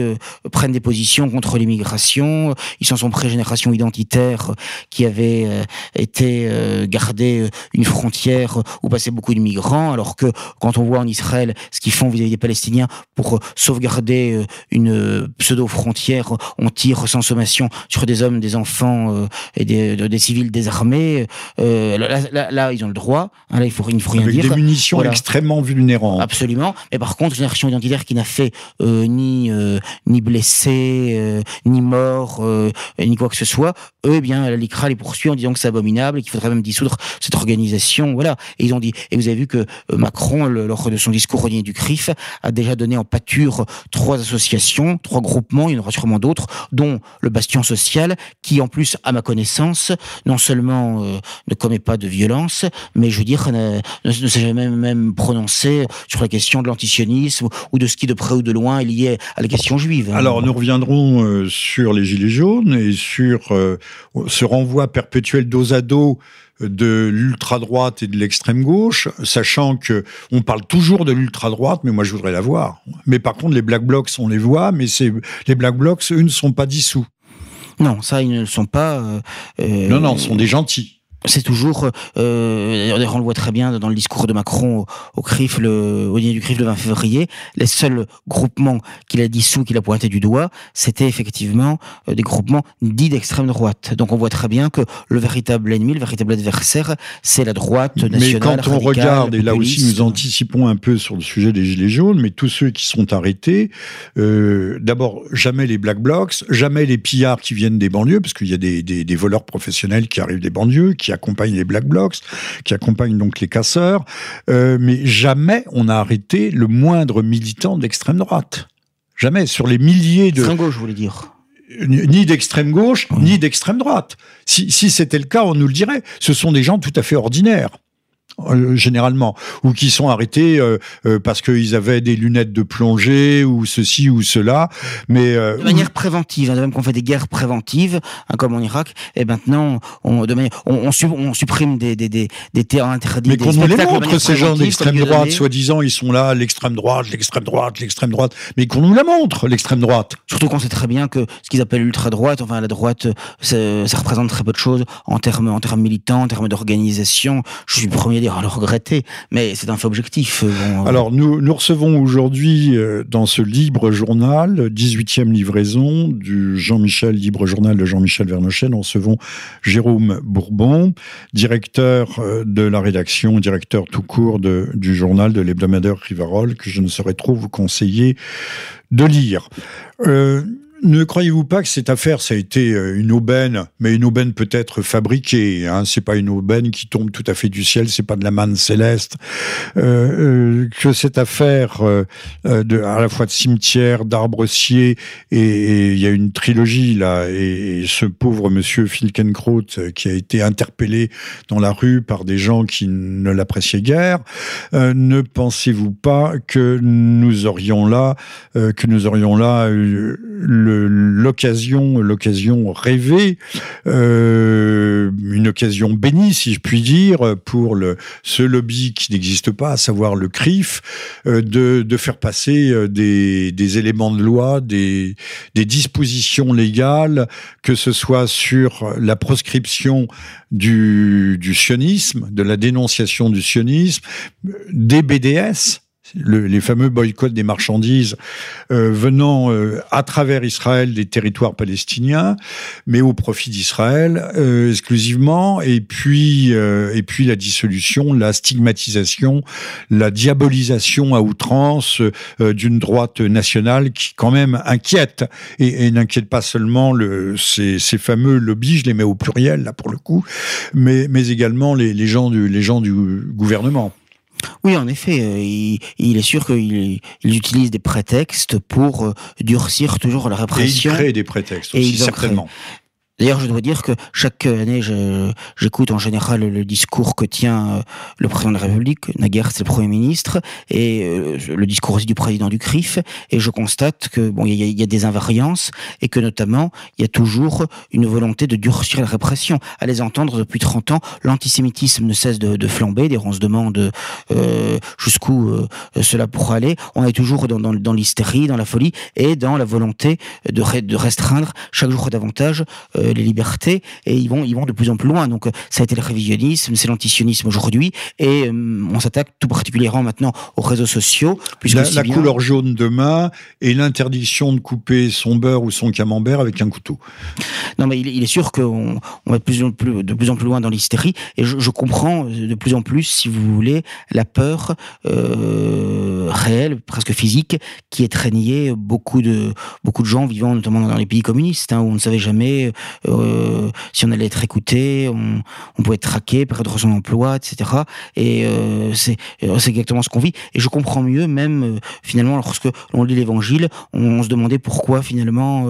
prennent des positions contre l'immigration. Ils sont son pré-génération identitaire qui avait été garder une frontière où passaient beaucoup de migrants, alors que quand on voit en Israël ce qu'ils font vis-à-vis des Palestiniens pour sauvegarder une pseudo-frontière, on tire sans sommation sur des hommes, des enfants et des, des civils désarmés. Euh, là, là, ils ont le droit. Hein, là, il faut, il faut rien Avec dire. des munitions extrêmement vulnérantes. Absolument. Mais par contre, une génération identitaire qui n'a fait euh, ni euh, ni blessé, euh, ni mort, euh, ni quoi que ce soit, eux, eh bien, l'ICRA les poursuit en disant que c'est abominable et qu'il faudrait même dissoudre cette organisation. Voilà. Et ils ont dit. Et vous avez vu que Macron, lors de son discours au du CRIF, a déjà donné en pâture trois associations, trois groupements. Il y en aura sûrement d'autres, dont le Bastion Social, qui en plus, à ma connaissance non seulement euh, ne commet pas de violence, mais je veux dire, ne, s'est jamais même prononcé sur la question de l'antisionisme ou de ce qui de près ou de loin est lié à la question juive. Alors nous reviendrons euh, sur les Gilets jaunes et sur euh, ce renvoi perpétuel dos à dos de l'ultra-droite et de l'extrême gauche, sachant que on parle toujours de l'ultra-droite, mais moi je voudrais la voir. Mais par contre, les Black Blocs, on les voit, mais les Black Blocs, eux, ne sont pas dissous. Non, ça, ils ne le sont pas. Euh, euh, non, non, ce sont des gentils c'est toujours, euh, on le voit très bien dans le discours de Macron au, CRIF, le, au dîner du CRIF le 20 février, les seuls groupements qu'il a dissous, qu'il a pointé du doigt, c'était effectivement euh, des groupements dits d'extrême droite. Donc on voit très bien que le véritable ennemi, le véritable adversaire, c'est la droite nationale. Mais quand on regarde, et là aussi nous anticipons un peu sur le sujet des Gilets jaunes, mais tous ceux qui sont arrêtés, euh, d'abord, jamais les Black Blocs, jamais les pillards qui viennent des banlieues, parce qu'il y a des, des, des voleurs professionnels qui arrivent des banlieues, qui accompagne les Black Blocs, qui accompagne donc les casseurs, euh, mais jamais on a arrêté le moindre militant d'extrême droite. Jamais, sur les milliers de... Extrême gauche, je voulais dire? Ni d'extrême gauche, ni d'extrême droite. Si, si c'était le cas, on nous le dirait. Ce sont des gens tout à fait ordinaires. Euh, généralement, ou qui sont arrêtés euh, euh, parce qu'ils avaient des lunettes de plongée ou ceci ou cela. Mais de manière préventive, hein, de même qu'on fait des guerres préventives, hein, comme en Irak, et maintenant on, de manière, on, on, supprime des, des, des, des terrains interdits. Mais qu'on nous les montre ces gens d'extrême droite, soi-disant, ils sont là, l'extrême droite, l'extrême droite, l'extrême droite, mais qu'on nous la montre, l'extrême droite. Surtout qu'on sait très bien que ce qu'ils appellent l'ultra droite, enfin la droite, ça, ça, représente très peu de choses en termes en termes militants, en termes d'organisation. Je suis le premier à dire à le regretter, mais c'est un fait objectif. Euh, euh. Alors, nous, recevons aujourd'hui euh, dans ce libre journal, 18e livraison du Jean-Michel, libre journal de Jean-Michel Vernochet, nous recevons Jérôme Bourbon, directeur de la rédaction, directeur tout court de, du journal de l'hebdomadaire Rivarol, que je ne saurais trop vous conseiller de lire. Ne croyez-vous pas que cette affaire, ça a été euh, une aubaine, mais une aubaine peut-être fabriquée. Hein, c'est pas une aubaine qui tombe tout à fait du ciel, c'est pas de la manne céleste. Euh, euh que cette affaire à la fois de cimetière, d'arbres et il y a une trilogie là, et, ce pauvre monsieur Filkenkraut qui a été interpellé dans la rue par des gens qui ne l'appréciaient guère. ne pensez-vous pas que nous aurions là, que nous aurions là le l'occasion, l'occasion rêvée, euh, une occasion bénie, si je puis dire, pour le, ce lobby qui n'existe pas, à savoir le CRIF, euh, de, de, faire passer euh, des, des, éléments de loi, des, dispositions légales, que ce soit sur la proscription du, du sionisme, de la dénonciation du sionisme, des BDS, les fameux boycotts des marchandises venant à travers Israël des territoires palestiniens, mais au profit d'Israël exclusivement, et puis et puis la dissolution, la stigmatisation, la diabolisation à outrance d'une droite nationale qui quand même inquiète et, n'inquiète pas seulement le, ces, ces fameux lobbies, je les mets au pluriel là pour le coup, mais, mais également les, les, gens du, les gens du gouvernement. Oui, en effet, euh, il, est sûr qu'ils il utilisent des prétextes pour euh, durcir toujours la répression. Et ils créent des prétextes aussi, certainement. D'ailleurs, je dois dire que chaque année, j'écoute en général le discours que tient euh, le président de la République, naguère c'est le Premier ministre, et euh, le discours aussi du président du CRIF, et je constate que bon, il y, a des invariances, et que notamment, il y a toujours une volonté de durcir la répression. À les entendre depuis 30 ans, l'antisémitisme ne cesse de, flamber, des on se demande euh, jusqu'où cela pourra aller. On est toujours dans, l'hystérie, dans la folie, et dans la volonté de restreindre chaque jour davantage les libertés et ils vont, ils vont de plus en plus loin. Donc ça a été le révisionnisme, c'est l'antisionisme aujourd'hui et euh, on s'attaque tout particulièrement maintenant aux réseaux sociaux. La, la couleur jaune demain et l'interdiction de couper son beurre ou son camembert avec un couteau. Non mais il, est sûr qu'on on va de plus, en plus, de plus en plus loin dans l'hystérie et je, je, comprends de plus en plus, si vous voulez, la peur euh, réelle, presque physique, qui est traînée beaucoup de, beaucoup de gens vivant notamment dans les pays communistes, hein, où on ne savait jamais euh, si on allait être écouté, on, on pouvait être traqué, perdre son emploi, etc. Et euh, c'est c'est exactement ce qu'on vit. Et je comprends mieux, même euh, finalement, lorsque on lit l'Évangile, on, se demandait pourquoi finalement,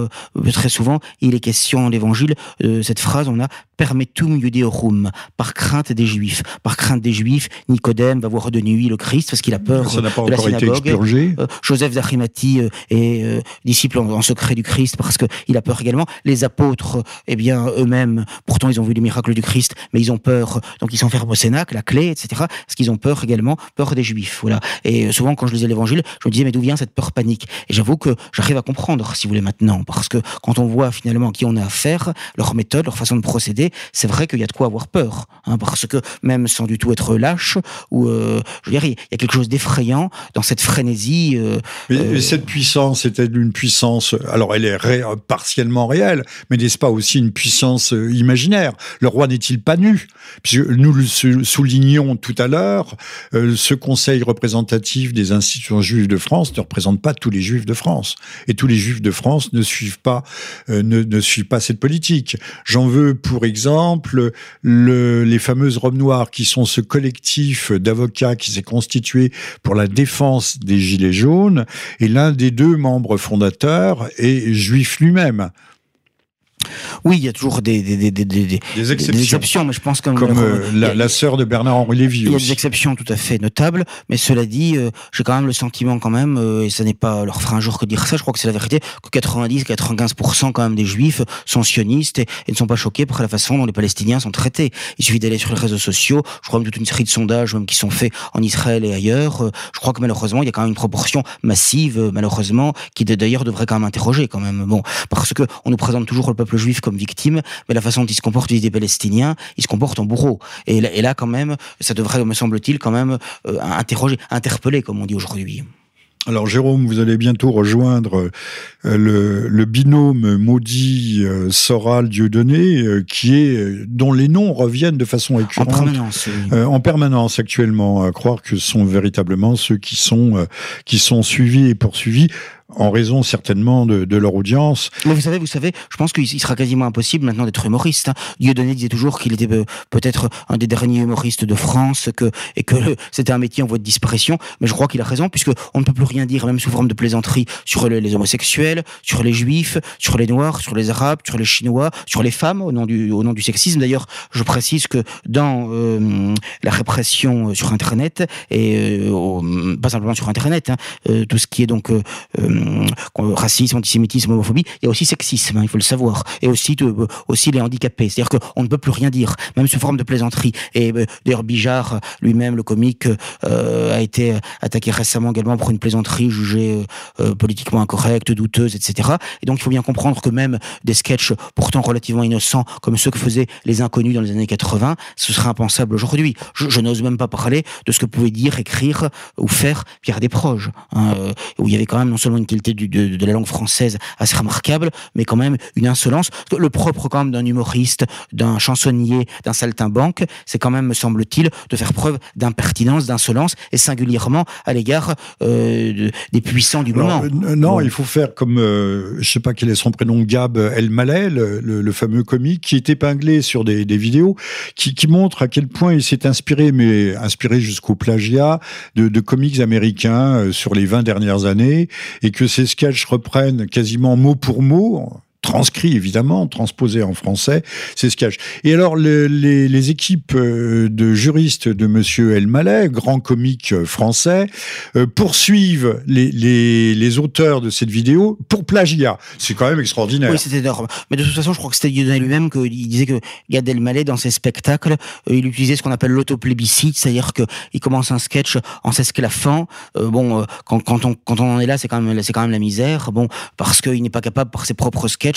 très souvent, il est question dans l'Évangile, cette phrase, on a permettum judeorum, par crainte des Juifs. Par crainte des Juifs, Nicodème va voir de nuit le Christ parce qu'il a peur Ça n'a pas de la synagogue. Été expurgé. Joseph d'Arimathie est disciple en, en, secret du Christ parce qu'il a peur également. Les apôtres eh bien, eux-mêmes, pourtant, ils ont vu les miracles du Christ, mais ils ont peur, donc ils s'enferment au Cénacle, la clé, etc. Parce qu'ils ont peur également, peur des Juifs. Voilà. Et euh, souvent, quand je lisais l'Évangile, je me disais, mais d'où vient cette peur panique? Et j'avoue que j'arrive à comprendre, si vous voulez, maintenant, parce que quand on voit finalement à qui on a affaire, leur méthode, leur façon de procéder, c'est vrai qu'il y a de quoi avoir peur, hein, parce que même sans du tout être lâche, ou euh, je veux dire, il y a quelque chose d'effrayant dans cette frénésie. Euh, mais, euh, cette puissance était une puissance, alors elle est ré partiellement réelle, mais n'est-ce pas aussi une puissance euh, imaginaire. Le roi n'est-il pas nu? Nous le soulignons tout à l'heure, euh, ce conseil représentatif des institutions juives de France ne représente pas tous les juifs de France. Et tous les juifs de France ne suivent pas, euh, cette politique. J'en veux pour exemple le, les fameuses robes noires qui sont ce collectif d'avocats qui s'est constitué pour la défense des Gilets jaunes. Et l'un des deux membres fondateurs est juif lui-même. Oui, il y a toujours des, des, des, exceptions. des exceptions, mais je pense comme, comme euh, la, la sœur de Bernard-Henri Lévy. Il y a des exceptions tout à fait notables, mais cela dit, euh, j'ai quand même le sentiment quand même, euh, et ça n'est pas leur frein un jour que dire ça, je crois que c'est la vérité, que 90-95% quand même des juifs sont sionistes et, et, ne sont pas choqués par la façon dont les Palestiniens sont traités. Il suffit d'aller sur les réseaux sociaux, je crois même toute une série de sondages même qui sont faits en Israël et ailleurs. Je crois que malheureusement, il y a quand même une proportion massive, malheureusement, qui d'ailleurs devrait quand même interroger quand même. Bon, parce que on nous présente toujours le peuple juif comme victime, mais la façon dont ils se comportent vis des Palestiniens, ils se comportent en bourreau. Et là, et là quand même, ça devrait, me semble-t-il, quand même euh, interroger, interpeller, comme on dit aujourd'hui. Alors Jérôme, vous allez bientôt rejoindre euh, le, le, binôme maudit euh, Soral Dieudonné, qui est dont les noms reviennent de façon récurrente en permanence, oui. euh, en permanence actuellement. À croire que ce sont véritablement ceux qui sont euh, qui sont suivis et poursuivis en raison certainement de, de, leur audience. Mais vous savez, vous savez, je pense qu'il sera quasiment impossible maintenant d'être humoriste. Hein. Dieudonné disait toujours qu'il était peut-être un des derniers humoristes de France, que et que c'était un métier en voie de disparition. Mais je crois qu'il a raison, puisque on ne peut plus rien dire, même sous forme de plaisanterie, sur les, homosexuels, sur les juifs, sur les noirs, sur les arabes, sur les chinois, sur les femmes, au nom du au nom du sexisme. D'ailleurs, je précise que dans euh, la répression sur Internet et euh, pas simplement sur Internet, hein, euh, tout ce qui est donc racisme, antisémitisme, homophobie, il y a aussi sexisme, hein, il faut le savoir, et aussi aussi les handicapés. C'est-à-dire qu'on ne peut plus rien dire, même sous forme de plaisanterie. Et d'ailleurs, Bijard lui-même, le comique, a été attaqué récemment également pour une plaisanterie jugée politiquement incorrecte, douteuse, etc. Et donc, il faut bien comprendre que même des sketchs pourtant relativement innocents, comme ceux que faisaient les inconnus dans les années 80, ce serait impensable aujourd'hui. Je, n'ose même pas parler de ce que pouvait dire, écrire ou faire Pierre Desproges, hein, euh, où il y avait quand même non seulement une qualité de, de, la langue française assez remarquable, mais quand même une insolence. Le propre quand même d'un humoriste, d'un chansonnier, d'un saltimbanque, c'est quand même, me semble-t-il, de faire preuve d'impertinence, d'insolence, et singulièrement à l'égard euh, des puissants du moment. Euh, non, il faut faire comme, je je sais pas quel est son prénom, Gab El Malais, le, le, fameux comique, qui est épinglé sur des, des vidéos, qui, qui montre à quel point il s'est inspiré, mais inspiré jusqu'au plagiat, de, de, comics américains euh, sur les 20 dernières années, et que ces sketchs reprennent quasiment mot pour mot, transcrit évidemment, transposé en français, c'est ce cache. Et alors les, équipes euh, de juristes de Monsieur El Malais, grand comique euh, français, euh, poursuivent les, auteurs de cette vidéo pour plagiat. C'est quand même extraordinaire. Oui, c'est énorme. Mais de toute façon, je crois que c'était Dieudonné lui-même qui disait que Gad El Malais, dans ses spectacles, il utilisait ce qu'on appelle l'autoplébiscite, c'est-à-dire qu'il commence un sketch en s'esclaffant. bon, quand, quand, on, quand on en est là, c'est quand même quand même la misère. Bon, parce qu'il n'est pas capable par ses propres sketchs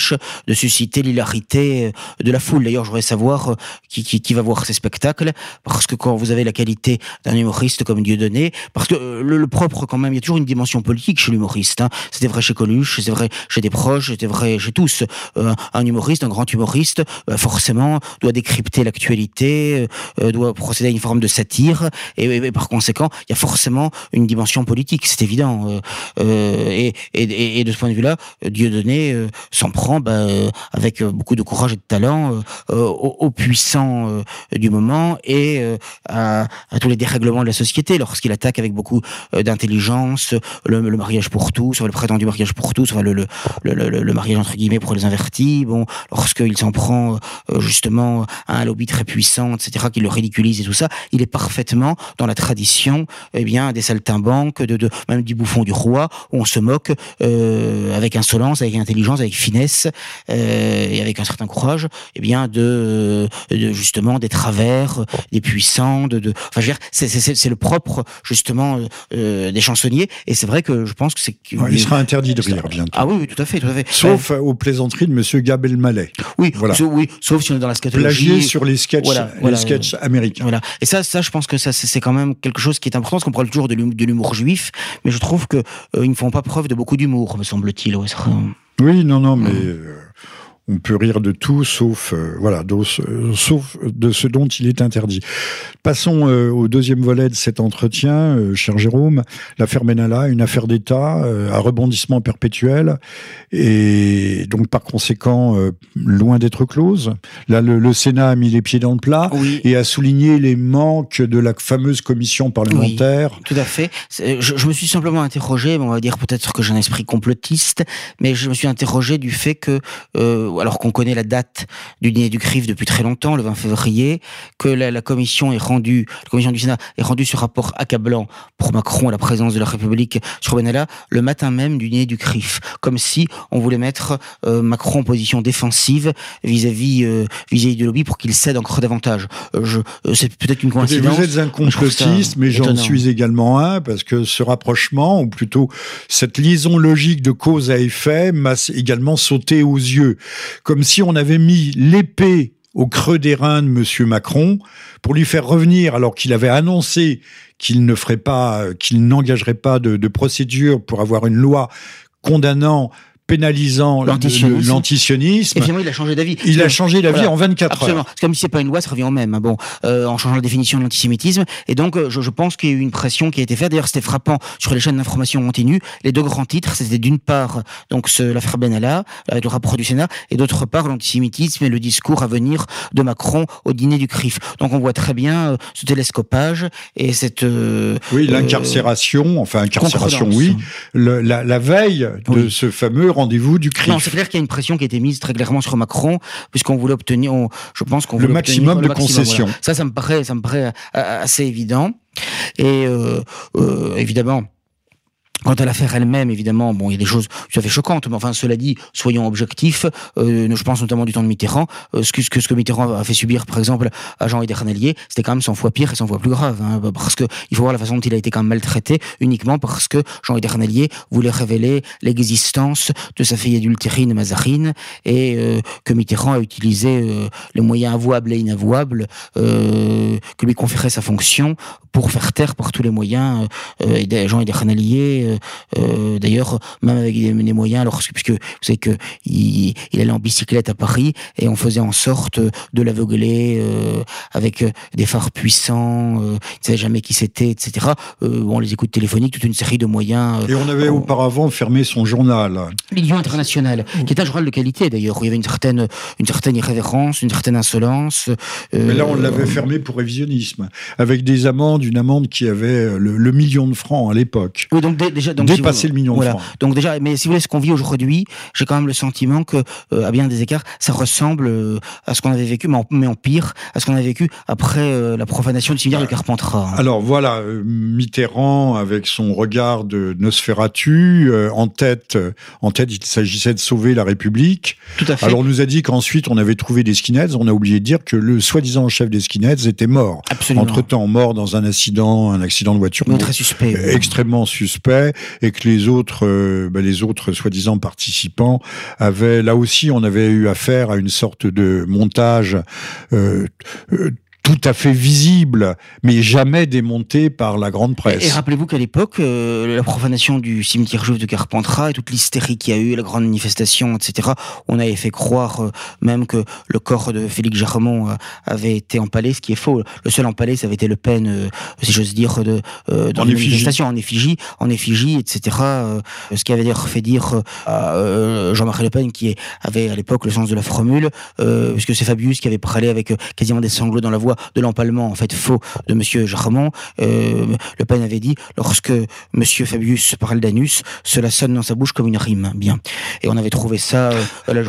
de susciter l'hilarité euh, de la foule. D'ailleurs, je voudrais savoir euh, qui, qui, va voir ces spectacles, parce que quand vous avez la qualité d'un humoriste comme Dieudonné, parce que euh, le, propre quand même, il y a toujours une dimension politique chez l'humoriste. Hein. C'était vrai chez Coluche, c'est vrai chez des proches, c'était vrai chez tous. un humoriste, un grand humoriste, forcément, doit décrypter l'actualité, doit procéder à une forme de satire, et, par conséquent, il y a forcément une dimension politique, c'est évident. Et, et, de ce point de vue-là, Dieudonné s'en prend bah, euh, avec euh, beaucoup de courage et de talent euh, aux, puissants du moment et à, tous les dérèglements de la société lorsqu'il attaque avec beaucoup d'intelligence le, mariage pour tous, le prétendu mariage pour tous, le, mariage entre guillemets pour les invertis. Bon, lorsqu'il s'en prend justement à un lobby très puissant, etc., qui le ridiculise et tout ça, il est parfaitement dans la tradition, eh bien, des saltimbanques, de même du bouffon du roi, où on se moque avec insolence, avec intelligence, avec finesse euh, et avec un certain courage, eh bien de, justement des travers, des puissants, de, de enfin je veux dire, c'est le propre justement euh, des chansonniers et c'est vrai que je pense que c'est il sera interdit de rire bientôt. Ah oui, oui, tout à fait, tout à fait. Sauf aux plaisanteries de Monsieur Gabel Mallet. Oui, voilà. Sauf, oui, sauf si on est dans la scatologie. Plagié sur les sketchs, les sketchs américains. Voilà. Et ça, ça, je pense que ça, c'est quand même quelque chose qui est important, parce qu'on parle toujours de l'humour juif, mais je trouve que euh, ils ne font pas preuve de beaucoup d'humour, me semble-t-il. Ouais, oui, non, non, mais mmh. Euh, on peut rire de tout, sauf euh, voilà, euh, sauf de ce dont il est interdit. Passons euh, au deuxième volet de cet entretien, cher Jérôme. L'affaire Benalla, une affaire d'État à rebondissement perpétuel, et donc par conséquent loin d'être close. Là, le, Sénat a mis les pieds dans le plat et a souligné les manques de la fameuse commission parlementaire. Oui, tout à fait. Je, me suis simplement interrogé, on va dire peut-être que j'ai un esprit complotiste, mais je me suis interrogé du fait que alors qu'on connaît la date du dîner du CRIF depuis très longtemps, le 20 février, que la, commission est rendue, la commission du Sénat est rendue ce rapport accablant pour Macron à la présence de la République sur Benalla le matin même du dîner du CRIF, comme si on voulait mettre euh, Macron en position défensive vis-à-vis euh, vis-à-vis du lobby pour qu'il cède encore davantage. Euh, je, c'est peut-être une coïncidence. Vous êtes un complotiste, mais j'en suis également un parce que ce rapprochement, ou plutôt cette liaison logique de cause à effet, m'a également sauté aux yeux comme si on avait mis l'épée au creux des reins de M. Macron pour lui faire revenir alors qu'il avait annoncé qu'il ne ferait pas, qu'il n'engagerait pas de procédure pour avoir une loi condamnant pénalisant l'antisionisme. Et finalement, il a changé d'avis. Il a changé d'avis en 24 Absolument. heures. C'est comme si c'est pas une loi, ça revient au même. Hein. Bon, euh, en changeant la définition de l'antisémitisme. Et donc, euh, je, je pense qu'il y a eu une pression qui a été faite. D'ailleurs, c'était frappant sur les chaînes d'information continue. Les deux grands titres, c'était d'une part donc l'affaire Benalla, avec le rapport du Sénat, et d'autre part l'antisémitisme et le discours à venir de Macron au dîner du CRIF. Donc, on voit très bien euh, ce télescopage et cette euh, oui l'incarcération, enfin incarcération, oui, le, la, la, veille de ce fameux rendez-vous du. Non, c'est clair qu'il y a une pression qui a été mise très clairement sur Macron, puisqu'on voulait obtenir, je pense qu'on le maximum de concessions. Ça, ça me paraît, ça me paraît euh, assez évident. Et euh, euh, évidemment, Quant à l'affaire elle-même, évidemment, bon, il y a des choses tout à fait choquantes, mais enfin, cela dit, soyons objectifs. Euh, je pense notamment du temps de Mitterrand. Euh, ce, que, ce que Mitterrand a fait subir, par exemple, à Jean Edernalier, c'était quand même 100 fois pire et 100 fois plus grave. Hein, parce que il faut voir la façon dont il a été quand même maltraité, uniquement parce que Jean Edernalier voulait révéler l'existence de sa fille adultérine Mazarine et euh, que Mitterrand a utilisé euh, les moyens avouables et inavouables euh, que lui conférait sa fonction pour faire taire par tous les moyens Jean Edernalier euh, euh, d'ailleurs, même avec des, moyens, alors, puisque vous savez qu'il il, allait en bicyclette à Paris et on faisait en sorte de l'aveugler euh, avec des phares puissants, il ne savait jamais qui c'était, etc. bon, les écoutes téléphoniques, toute une série de moyens. et on avait auparavant fermé son journal. L'Union internationale, qui est un journal de qualité d'ailleurs, où il y avait une certaine, une certaine irrévérence, une certaine insolence. Mais là, on l'avait fermé pour révisionnisme, avec des amendes, une amende qui avait le, million de francs à l'époque. Oui, donc déjà, donc, dépasser le million de francs. Donc déjà, mais si vous voulez, ce qu'on vit aujourd'hui, j'ai quand même le sentiment que, euh, à bien des écarts, ça ressemble euh, à ce qu'on avait vécu, mais en, pire, à ce qu'on avait vécu après euh, la profanation du cimetière de Carpentras. Alors voilà, Mitterrand avec son regard de Nosferatu en tête, en tête, il s'agissait de sauver la République. Tout à fait. Alors on nous a dit qu'ensuite on avait trouvé des skinheads. On a oublié de dire que le soi-disant chef des skinheads était mort. Absolument. Entre temps, mort dans un accident, un accident de voiture. très suspect. Extrêmement suspect et que les autres, euh, ben, les autres soi-disant participants avaient, là aussi, on avait eu affaire à une sorte de montage euh, euh tout à fait visible, mais jamais démonté par la grande presse. Et, rappelez-vous qu'à l'époque, euh, la profanation du cimetière juif de Carpentras et toute l'hystérie qu'il y a eu, la grande manifestation, etc., on avait fait croire euh, même que le corps de Félix Germont euh, avait été empalé, ce qui est faux. Le seul empalé, ça avait été Le Pen, si j'ose dire, de, dans une manifestation en effigie, en effigie, etc. ce qui avait d'ailleurs fait dire à Jean-Marie Le Pen, qui avait à l'époque le sens de la formule, puisque c'est Fabius qui avait parlé avec quasiment des sanglots dans la voix de l'empalement en fait faux de Monsieur Jarmont. Euh, le Pen avait dit lorsque Monsieur Fabius parle d'anus, cela sonne dans sa bouche comme une rime. Bien. Et on avait trouvé ça, euh,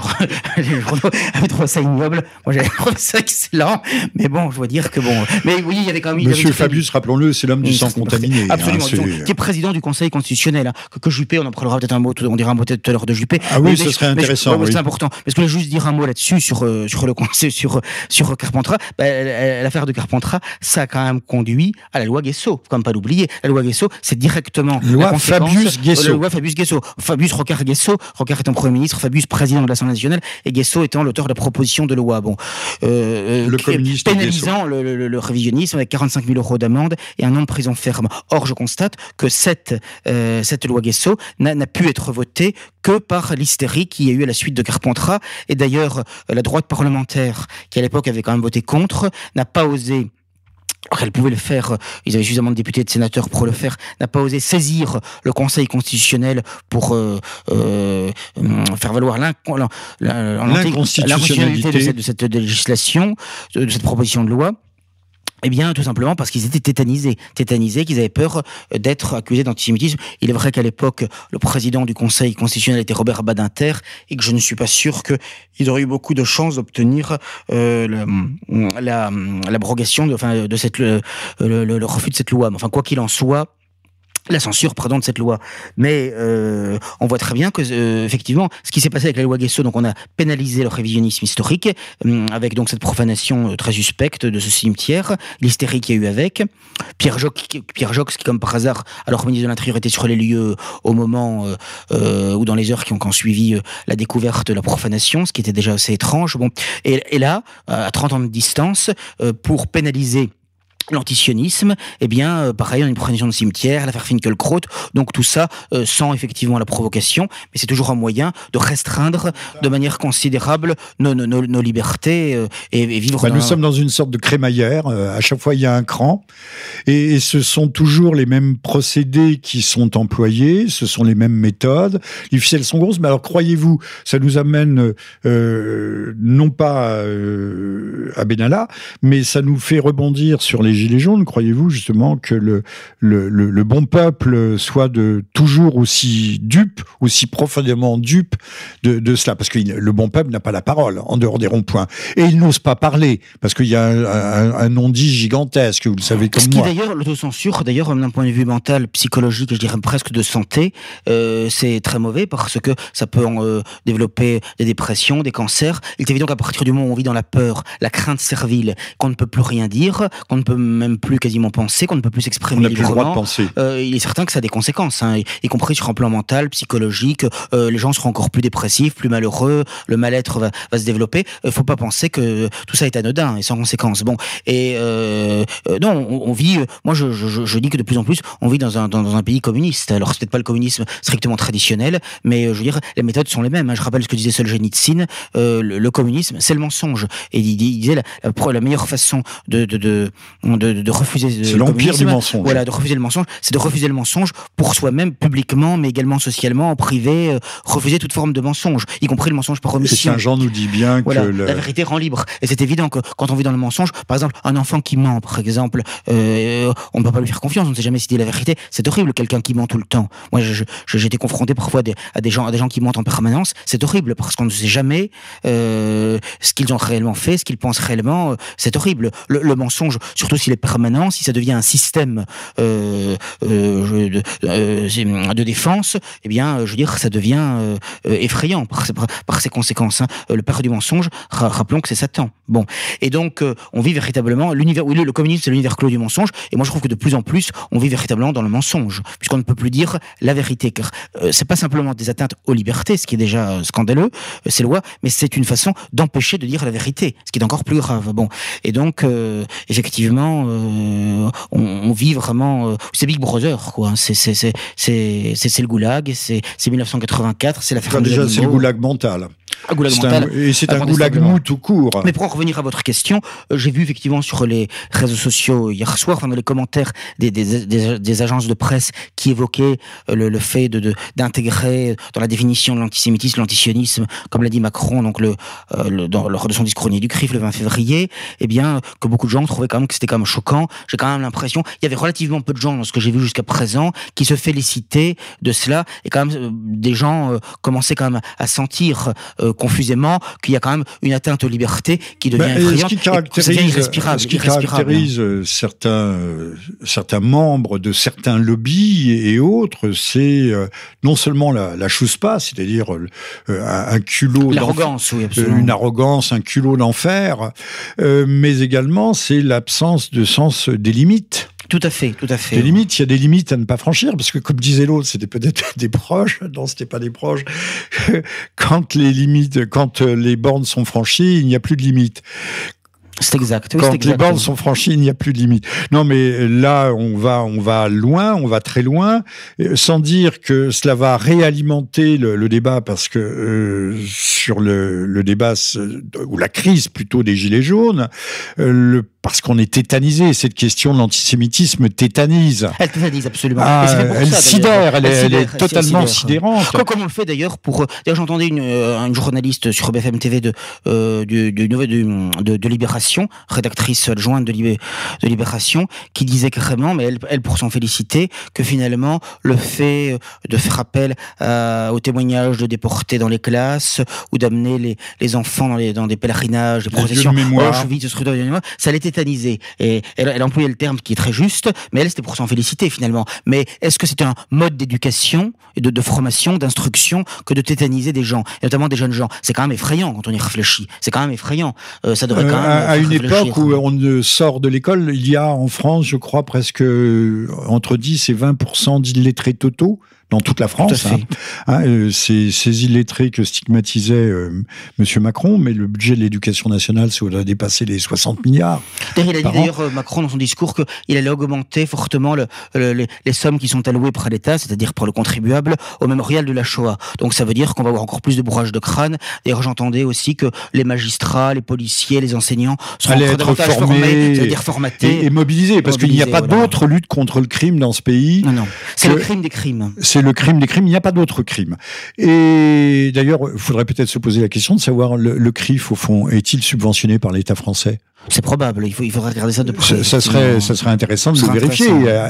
les journaux avaient trouvé ça ignoble. Moi j'avais trouvé ça excellent. Mais bon, je dois dire que bon. Mais oui, il y avait quand même. Monsieur Fabius, rappelons-le, c'est l'homme du sang contaminé. Hein, Absolument. qui est président du Conseil constitutionnel. Hein. Que, Juppé, on en parlera peut-être un mot. On dira un mot tout à l'heure de Juppé. Ah oui, ce serait intéressant. C'est important. Parce que je voulais juste dire un mot là-dessus sur euh, sur le conseil sur sur Carpentras. Bah, l'affaire de Carpentras, ça a quand même conduit à la loi Guesso. Faut quand même pas l'oublier. La loi Guesso, c'est directement loi la Fabius Guesso. La loi Fabius Guesso. Fabius Rocard Guesso. Rocard étant Premier ministre, Fabius président de l'Assemblée nationale et Guesso étant l'auteur de la proposition de loi. Bon, euh, le communiste pénalisant le, le, le, révisionnisme avec 45 000 euros d'amende et un an de prison ferme. Or, je constate que cette, euh, cette loi Guesso n'a pu être votée que par l'hystérie qui a eu à la suite de Carpentras. Et d'ailleurs, la droite parlementaire, qui à l'époque avait quand même voté contre, n'a pas osé elle pouvait le faire, ils avaient suffisamment de députés et de sénateurs pour le faire, n'a pas osé saisir le Conseil constitutionnel pour euh, euh, faire valoir l'inconstitutionnalité de cette législation, de cette proposition de loi. Eh bien, tout simplement parce qu'ils étaient tétanisés, tétanisés, qu'ils avaient peur euh, d'être accusés d'antisémitisme. Il est vrai qu'à l'époque, le président du Conseil constitutionnel était Robert Badinter, et que je ne suis pas sûr qu'ils auraient eu beaucoup de chances d'obtenir euh, l'abrogation de, enfin, de cette, le, le, refus de cette loi. Enfin, quoi qu'il en soit, la censure pardon de cette loi. Mais euh, on voit très bien que euh, effectivement ce qui s'est passé avec la loi Guesso donc on a pénalisé le révisionnisme historique euh, avec donc cette profanation très suspecte de ce cimetière l'hystérie qu'il y a eu avec. Pierre Jox Pierre Jox qui comme par hasard alors ministre de l'Intérieur était sur les lieux au moment ou dans les heures qui ont, suivi la découverte de la profanation ce qui était déjà assez étrange. Bon et, et là à 30 ans de distance pour pénaliser eh bien, euh, pareil, on a une profanation de cimetière, l'affaire Finkelkraut, donc tout ça euh, sans effectivement la provocation, mais c'est toujours un moyen de restreindre de manière considérable nos, nos, nos libertés euh, et, vivre. Bah, nous sommes dans une sorte de crémaillère. à chaque fois, il y a un cran, et, ce sont toujours les mêmes procédés qui sont employés, ce sont les mêmes méthodes. Les ficelles sont grosses, mais alors croyez-vous, ça nous amène non pas à Benalla, mais ça nous fait rebondir sur les Gilets jaunes Croyez-vous justement que le, le, le, bon peuple soit de toujours aussi dupe, aussi profondément dupe de, de cela? Parce que le bon peuple n'a pas la parole en dehors des ronds-points. Et il n'ose pas parler, parce qu'il y a un, un, non-dit gigantesque, vous le savez comme Ce moi. qui d'ailleurs, l'autocensure, d'ailleurs, d'un point de vue mental, psychologique, je dirais presque de santé, euh, c'est très mauvais parce que ça peut euh, développer des dépressions, des cancers. Il est évident qu'à partir du moment où on vit dans la peur, la crainte servile, qu'on ne peut plus rien dire, qu'on ne peut même plus quasiment penser, qu'on ne peut plus s'exprimer plus le droit de penser. Euh, il est certain que ça a des conséquences, hein, y compris sur un plan mental, psychologique. Euh, les gens seront encore plus dépressifs, plus malheureux, le mal-être va, va, se développer. Il faut pas penser que tout ça est anodin et sans conséquences. Bon, et non, on, on, vit. Moi, je, je, je, dis que de plus en plus, on vit dans un, dans, dans un pays communiste. Alors, c'est peut-être pas le communisme strictement traditionnel, mais je veux dire, les méthodes sont les mêmes. Hein. Je rappelle ce que disait Solzhenitsyn, euh, le, le, communisme, c'est le mensonge. Et il, il disait la, la, la, meilleure façon de, de, de, de, de refuser C'est l'empire du mensonge. Voilà, de refuser le mensonge, c'est de refuser le mensonge pour soi-même, publiquement, mais également socialement, en privé, euh, refuser toute forme de mensonge, y compris le mensonge par omission. Et Saint-Jean nous dit bien voilà, que... Le... La vérité rend libre. Et c'est évident que quand on vit dans le mensonge, par exemple, un enfant qui ment, par exemple, euh, on ne peut pas lui faire confiance, on ne sait jamais s'il dit la vérité. C'est horrible, quelqu'un qui ment tout le temps. Moi, j'ai été confronté parfois des, à, des gens, à des gens qui mentent en permanence. C'est horrible parce qu'on ne sait jamais euh, ce qu'ils ont réellement fait, ce qu'ils pensent réellement. C'est horrible. Le, le, mensonge, surtout s'il est permanent, si ça devient un système euh, euh, de, euh, de, défense, eh bien, je veux dire, ça devient effrayant par, ses conséquences. Hein. Le père du mensonge, rappelons que c'est Satan. Bon, et donc on vit véritablement l'univers. Oui, le communisme, c'est l'univers clos du mensonge. Et moi, je trouve que de plus en plus, on vit véritablement dans le mensonge, puisqu'on ne peut plus dire la vérité. Car c'est pas simplement des atteintes aux libertés, ce qui est déjà scandaleux, ces lois, mais c'est une façon d'empêcher de dire la vérité, ce qui est encore plus grave. Bon, et donc effectivement, euh, on, on, vit vraiment. Euh, c'est Big Brother, quoi. C'est c'est le goulag, c'est c'est 1984, c'est la enfin, déjà c'est le goulag mental. Un goulag mental. Un, et c'est un goulag mou tout court. Mais pour en revenir à votre question, j'ai vu effectivement sur les réseaux sociaux hier soir, enfin dans les commentaires des, des, des, des agences de presse qui évoquaient le, le fait de d'intégrer dans la définition de l'antisémitisme, l'antisionisme, comme l'a dit Macron, donc le, euh, le dans, lors de son discours du CRIF le 20 février, eh bien que beaucoup de gens trouvaient quand même que c'était quand même choquant. J'ai quand même l'impression, il y avait relativement peu de gens dans ce que j'ai vu jusqu'à présent qui se félicitaient de cela, et quand même euh, des gens euh, commençaient quand même à sentir euh, confusément qu'il y a quand même une atteinte aux libertés qui devient ben, effrayante, ce qui caractérise, et irrespirable, ce qui irrespirable. caractérise certains certains membres de certains lobbies et autres, c'est euh, non seulement la, la chose pas, c'est-à-dire euh, un, un, culot, l'arrogance, oui, absolument. une arrogance, un culot d'enfer, euh, mais également c'est l'absence de sens des limites. Tout à fait, tout à fait. Des limites, il y a des limites à ne pas franchir, parce que comme disait l'autre, c'était peut-être des proches, non, c'était pas des proches. Quand les limites, quand les bornes sont franchies, il n'y a plus de limites. C'est exact. Oui, Quand exact. les bornes sont franchies, il n'y a plus de limite. Non, mais là, on va, on va loin, on va très loin, sans dire que cela va réalimenter le, le débat, parce que euh, sur le, le, débat ou la crise plutôt des gilets jaunes, euh, le parce qu'on est tétanisé. Cette question de l'antisémitisme tétanise. Elle tétanise absolument. Ah, elle, ça, sidère, elle, elle, elle, est totalement sidérante. Comme, comme on le fait d'ailleurs pour. D'ailleurs, j'entendais une, une journaliste sur BFM TV de euh, du, du, de, de, de, Libération, rédactrice adjointe de, Libé, de Libération, qui disait carrément, mais elle, elle pour s'en féliciter, que finalement le fait de faire appel à, aux témoignages de déportés dans les classes ou d'amener les, les enfants dans, les, dans des pèlerinages, des processions, Auschwitz, ça l'était tétanisée. Et elle, elle employait le terme qui est très juste, mais elle, c'était pour s'en féliciter finalement. Mais est-ce que c'est un mode d'éducation, de, de formation, d'instruction, que de tétaniser des gens, et notamment des jeunes gens? C'est quand même effrayant quand on y réfléchit. C'est quand même effrayant. Euh, ça devrait quand même. Euh, à une époque où on sort de l'école, il y a en France, je crois, presque entre 10 et 20% d'illettrés totaux dans toute la France. Tout hein. Hein, euh, c'est ces illettrés que stigmatisait euh, Monsieur Macron, mais le budget de l'éducation nationale, ça aurait dépassé les 60 milliards. Il a dit d'ailleurs Macron dans son discours qu'il allait augmenter fortement le, le, les, les, sommes qui sont allouées par l'État, c'est-à-dire pour le contribuable, au mémorial de la Shoah. Donc ça veut dire qu'on va avoir encore plus de bourrage de crâne. D'ailleurs, j'entendais aussi que les magistrats, les policiers, les enseignants seront être formés, formés c'est-à-dire formatés et, et mobilisés, parce qu'il n'y a pas voilà. d'autre lutte contre le crime dans ce pays. Non, non, c'est le crime des crimes c'est le crime des crimes, il n'y a pas d'autre crime. Et d'ailleurs, il faudrait peut-être se poser la question de savoir le, le CRIF, au fond, est-il subventionné par l'État français? C'est probable. Il, faut, il faudrait regarder ça de près. Ça, serait, ça serait intéressant de le vérifier.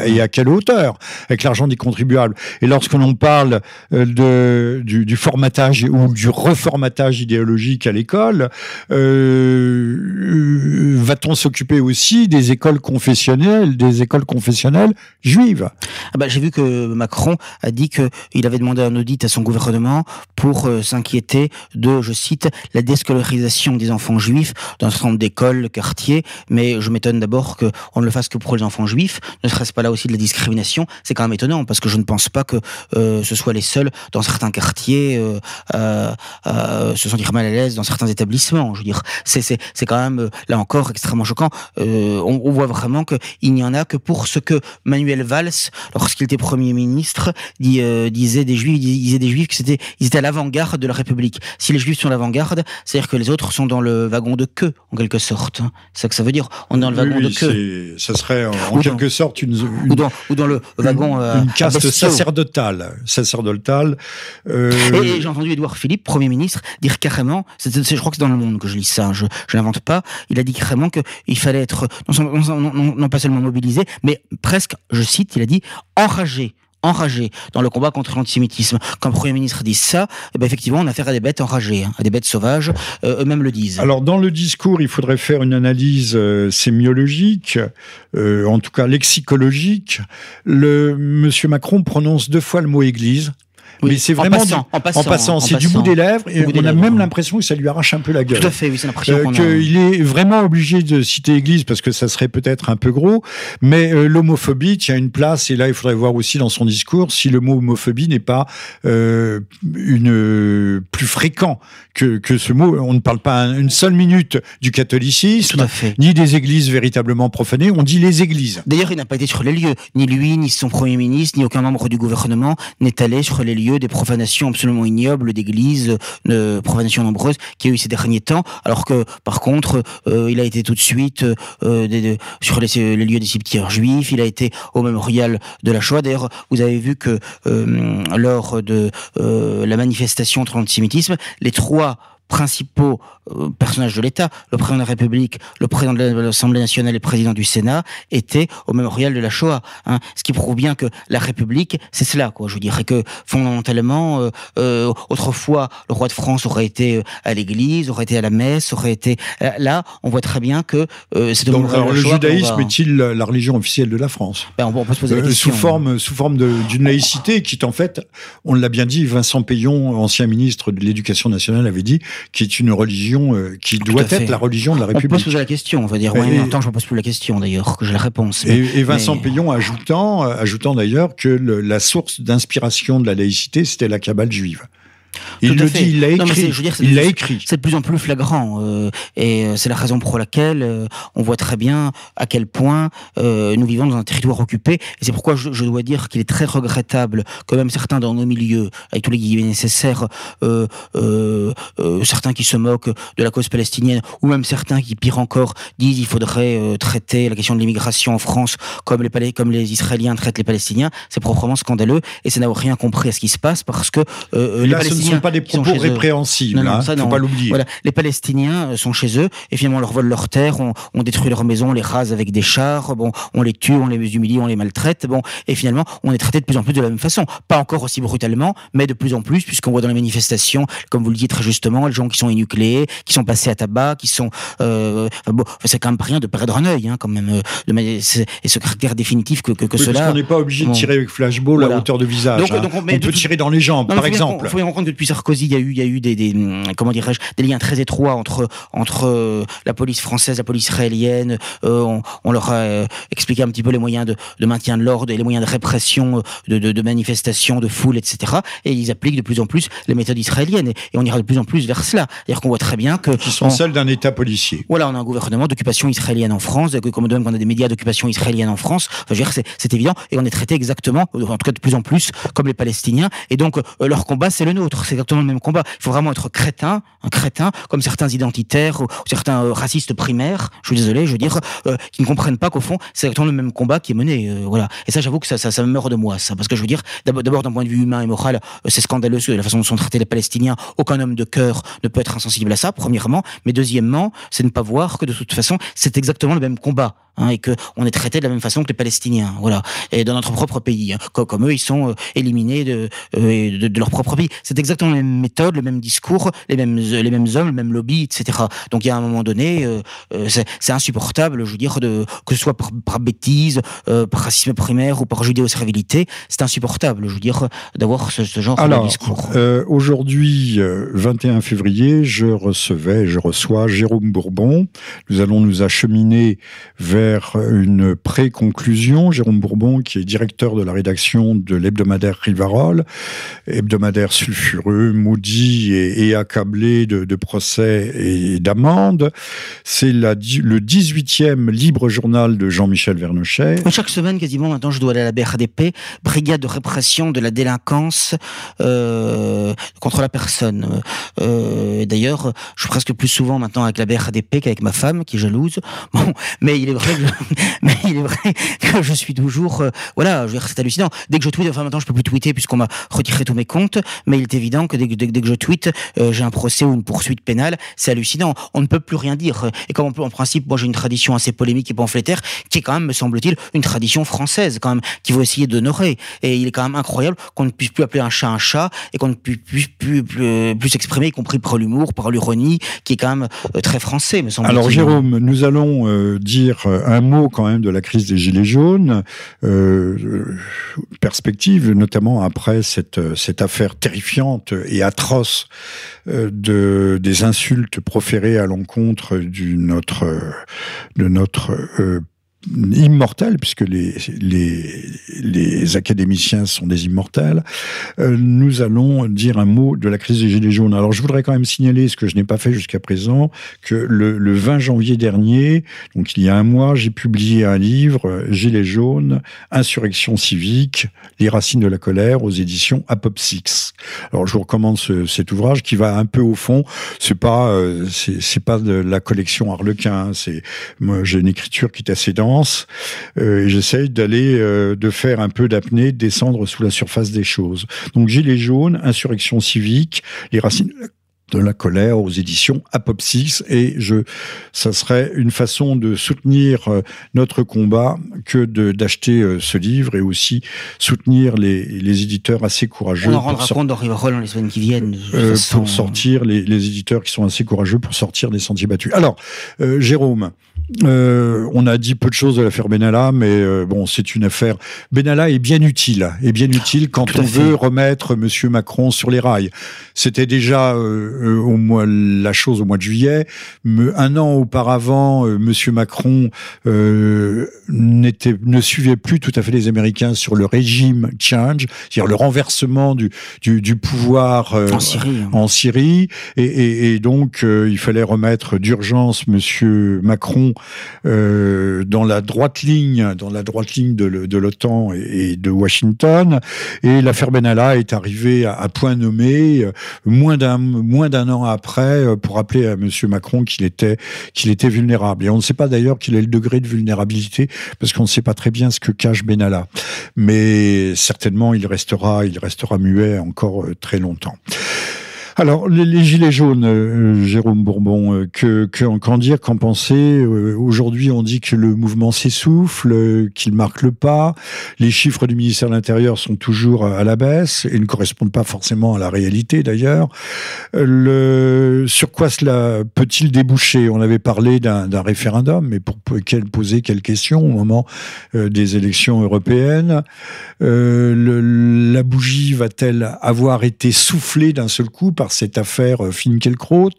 Et à, quelle hauteur Avec l'argent des contribuables. Et lorsque l'on parle euh, de, du, du, formatage ou du reformatage idéologique à l'école, euh, va-t-on s'occuper aussi des écoles confessionnelles, des écoles confessionnelles juives? Ah bah, J'ai vu que Macron a dit qu'il avait demandé un audit à son gouvernement pour euh, s'inquiéter de, je cite, la déscolarisation des enfants juifs dans un certain nombre d'écoles, Mais je m'étonne d'abord qu'on ne le fasse que pour les enfants juifs. Ne serait-ce pas là aussi de la discrimination C'est quand même étonnant parce que je ne pense pas que euh, ce soit les seuls dans certains quartiers euh, se sentir mal à l'aise dans certains établissements. Je veux dire, c'est quand même là encore extrêmement choquant. On, on, voit vraiment qu'il n'y en a que pour ce que Manuel Valls, lorsqu'il était premier ministre, disait des juifs, disait des juifs que c'était ils étaient à l'avant-garde de la République. Si les Juifs sont à l'avant-garde, c'est-à-dire que les autres sont dans le wagon de queue, en quelque sorte. C'est ça que ça veut dire. On est dans le wagon de queue. Ça serait en, quelque sorte une, ou, dans, ou, dans, le wagon. Une, euh, une caste sacerdotale. sacerdotale euh... Et, j'ai entendu Édouard Philippe, Premier ministre, dire carrément, je crois que c'est dans le monde que je lis ça, je, je n'invente pas, il a dit carrément qu'il fallait être non, non, non, non pas seulement mobilisé, mais presque, je cite, il a dit enragé enragés dans le combat contre l'antisémitisme. Quand le Premier ministre dit ça, eh ben effectivement, on a affaire à des bêtes enragées, hein, à des bêtes sauvages, euh, eux-mêmes le disent. Alors, dans le discours, il faudrait faire une analyse euh, sémiologique, euh, en tout cas lexicologique. Le Monsieur Macron prononce deux fois le mot Église mais c'est vraiment en passant, c'est du bout des lèvres et on a même l'impression que ça lui arrache un peu la gueule. Tout à fait, oui, c'est l'impression euh, qu'il est vraiment obligé de citer Église parce que ça serait peut-être un peu gros, mais euh, l'homophobie tient une place et là il faudrait voir aussi dans son discours si le mot homophobie n'est pas euh, une plus fréquent que, que ce mot. On ne parle pas une seule minute du catholicisme, ni des églises véritablement profanées. On dit les églises. D'ailleurs, il n'a pas été sur les lieux. Ni lui, ni son premier ministre, ni aucun membre du gouvernement n'est allé sur les lieux des profanations absolument ignobles d'églises, de profanations nombreuses qui a eu ces derniers temps, alors que par contre, euh, il a été tout de suite euh, sur les, lieux des cimetières juifs, il a été au mémorial de la Shoah. D'ailleurs, vous avez vu que euh, lors de la manifestation contre l'antisémitisme, les trois 과 principaux euh, personnages de l'État, le président de la République, le président de l'Assemblée nationale et le président du Sénat, étaient au mémorial de la Shoah. Hein. Ce qui prouve bien que la République, c'est cela, quoi. Je dirais que fondamentalement, euh, euh, autrefois, le roi de France aurait été à l'église, aurait été à la messe, aurait été là. On voit très bien que c'est Donc, alors, le judaïsme est-il la religion officielle de la France? Ben, on, peut se poser la question. Sous forme, sous forme d'une laïcité qui est en fait, on l'a bien dit, Vincent Payon, ancien ministre de l'Éducation nationale, avait dit qui est une religion euh, qui doit être la religion de la République. On peut se poser la question, on va dire. Oui, en temps, je ne pose plus la question d'ailleurs, que j'ai la réponse. et, Vincent Payon ajoutant, ajoutant d'ailleurs que la source d'inspiration de la laïcité, c'était la cabale juive. Il le dit, il l'a écrit. il l'a écrit. C'est de plus en plus flagrant, euh, et euh, c'est la raison pour laquelle euh, on voit très bien à quel point nous vivons dans un territoire occupé. Et c'est pourquoi je, je, dois dire qu'il est très regrettable que même certains dans nos milieux, avec tous les guillemets nécessaires, certains qui se moquent de la cause palestinienne, ou même certains qui, pire encore, disent il faudrait traiter la question de l'immigration en France comme les, comme les Israéliens traitent les Palestiniens. C'est proprement scandaleux, et ça n'a rien compris à ce qui se passe parce que les Palestiniens ne sont pas des propos répréhensibles, non, non, hein, faut pas l'oublier. Voilà. Les Palestiniens euh, sont chez eux et finalement on leur vole leurs terres, on, on, détruit leurs maisons, on les rase avec des chars, bon, on les tue, on les humilie, on les maltraite, bon, et finalement on est traité de plus en plus de la même façon, pas encore aussi brutalement, mais de plus en plus puisqu'on voit dans les manifestations, comme vous le dites très justement, les gens qui sont énucléés, qui sont passés à tabac, qui sont, euh, bon, c'est quand même pas rien de perdre un œil, hein, quand même, euh, et ce caractère définitif que, que, que oui, cela. On n'est pas obligé de tirer avec flashball voilà. à hauteur de visage. Donc, hein. donc on, on, peut tirer dans les jambes, non, par exemple. Il faut bien comprendre que depuis Sarkozy, il y a eu, il y a eu des, des comment dirais-je, des liens très étroits entre entre euh, la police française, la police israélienne. Euh, on, on, leur a euh, expliqué un petit peu les moyens de, de maintien de l'ordre et les moyens de répression de, de, de, manifestations, de foule, etc. Et ils appliquent de plus en plus les méthodes israéliennes. Et, et on ira de plus en plus vers cela. C'est-à-dire qu'on voit très bien que qui sont celles d'un État policier. Voilà, on a un gouvernement d'occupation israélienne en France, comme même qu'on a des médias d'occupation israélienne en France. Enfin, je veux dire, c'est évident. Et on est traité exactement, en tout cas de plus en plus, comme les Palestiniens. Et donc leur combat, c'est le nôtre c'est exactement le même combat. Il faut vraiment être crétin, un crétin, comme certains identitaires ou certains euh, racistes primaires, je suis désolé, je veux dire, euh, qui ne comprennent pas qu'au fond, c'est exactement le même combat qui est mené. Euh, voilà. Et ça, j'avoue que ça, me meurt de moi, ça. Parce que je veux dire, d'abord, d'un point de vue humain et moral, c'est scandaleux la façon dont sont traités les Palestiniens. Aucun homme de cœur ne peut être insensible à ça, premièrement. Mais deuxièmement, c'est ne pas voir que de toute façon, c'est exactement le même combat. Hein, et que on est traité de la même façon que les Palestiniens, voilà, et dans notre propre pays, hein, comme, eux, ils sont euh, éliminés de, euh, de, de, leur propre pays. C'est exactement la même méthode, le même discours, les mêmes les mêmes hommes, le même lobby, etc. Donc il y a un moment donné, euh, euh c'est insupportable, je veux dire, de, que ce soit par, par bêtise, euh, par racisme primaire ou par judéo-servilité, c'est insupportable, je veux dire, d'avoir ce, ce, genre Alors, de discours. Aujourd'hui, 21 février, je recevais, je reçois Jérôme Bourbon. Nous allons nous acheminer vers une pré-conclusion. Jérôme Bourbon, qui est directeur de la rédaction de l'hebdomadaire Rivarol, hebdomadaire sulfureux, maudit et, et accablé de, procès et d'amendes. C'est le 18e libre journal de Jean-Michel Vernochet. Chaque semaine, quasiment, maintenant, je dois aller à la BRDP, Brigade de répression de la délinquance euh, contre la personne. Euh, D'ailleurs, je suis presque plus souvent maintenant avec la BRDP qu'avec ma femme, qui est jalouse. Bon, mais il est vrai mais il est vrai que je suis toujours, euh, voilà, je c'est hallucinant. Dès que je tweete, enfin maintenant je peux plus tweeter puisqu'on m'a retiré tous mes comptes, mais il est évident que dès, que je tweete, euh, j'ai un procès ou une poursuite pénale, c'est hallucinant. On ne peut plus rien dire. Et comme en principe, moi j'ai une tradition assez polémique et pamphlétaire, qui est quand même, me semble-t-il, une tradition française quand même, qui faut essayer d'honorer. Et il est quand même incroyable qu'on ne puisse plus appeler un chat un chat et qu'on ne puisse plus, plus, s'exprimer, y compris par l'humour, par l'ironie, qui est quand même euh, très français, me semble-t-il. Alors Jérôme, nous allons euh, dire un mot quand même de la crise des Gilets jaunes, euh, perspective, notamment après cette, cette affaire terrifiante et atroce euh, de, des insultes proférées à l'encontre de notre, de notre euh, immortels, puisque les, les, les académiciens sont des immortels, euh, nous allons dire un mot de la crise des Gilets jaunes. Alors je voudrais quand même signaler, ce que je n'ai pas fait jusqu'à présent, que le, le, 20 janvier dernier, donc il y a un mois, j'ai publié un livre, Gilets jaunes, Insurrection civique, les racines de la colère, aux éditions Apopsix. Alors je vous recommande ce, cet ouvrage qui va un peu au fond. C'est pas, euh, c'est pas de la collection Harlequin. C'est, moi j'ai une écriture qui est assez dense euh, et j'essaye d'aller, euh, de faire un peu d'apnée, descendre sous la surface des choses. Donc Gilets jaunes, insurrection civique, les racines de la colère aux éditions Apopsix et je ça serait une façon de soutenir euh, notre combat que de d'acheter ce livre et aussi soutenir les, les éditeurs assez courageux on en rendra compte dans Riverol dans les semaines qui viennent euh, pour sortir les, les éditeurs qui sont assez courageux pour sortir des sentiers battus alors euh, Jérôme euh, on a dit peu de choses de l'affaire Benalla, mais euh, bon, c'est une affaire. Benalla est bien utile, est bien utile quand on veut remettre Monsieur Macron sur les rails. C'était déjà euh, au mois la chose au mois de juillet. Un an auparavant, euh, Monsieur Macron euh, n'était ne suivait plus tout à fait les Américains sur le régime change, c'est-à-dire le renversement du du, du pouvoir en Syrie. En Syrie, et, et, et donc il fallait remettre d'urgence Monsieur Macron euh, dans la droite ligne, dans la droite ligne de, l'OTAN et, de Washington. Et l'affaire Benalla est arrivée à, à point nommé euh, moins d'un moins d'un an après euh, pour rappeler à Monsieur Macron qu'il était qu'il était vulnérable. Et on ne sait pas d'ailleurs qu'il est le degré de vulnérabilité parce qu'on ne sait pas très bien ce que cache Benalla. Mais certainement il restera il restera muet encore très longtemps. Alors, les, gilets jaunes, euh, Jérôme Bourbon, euh, que, que, qu'en dire, qu'en penser euh, Aujourd'hui, on dit que le mouvement s'essouffle, qu'il marque le pas. Les chiffres du ministère de l'Intérieur sont toujours à la baisse et ne correspondent pas forcément à la réalité, d'ailleurs. Le, sur quoi cela peut-il déboucher? On avait parlé d'un, référendum, mais pour quel, poser quelle question au moment des élections européennes? La bougie va-t-elle avoir été soufflée d'un seul coup cette affaire euh, Finkielkraut,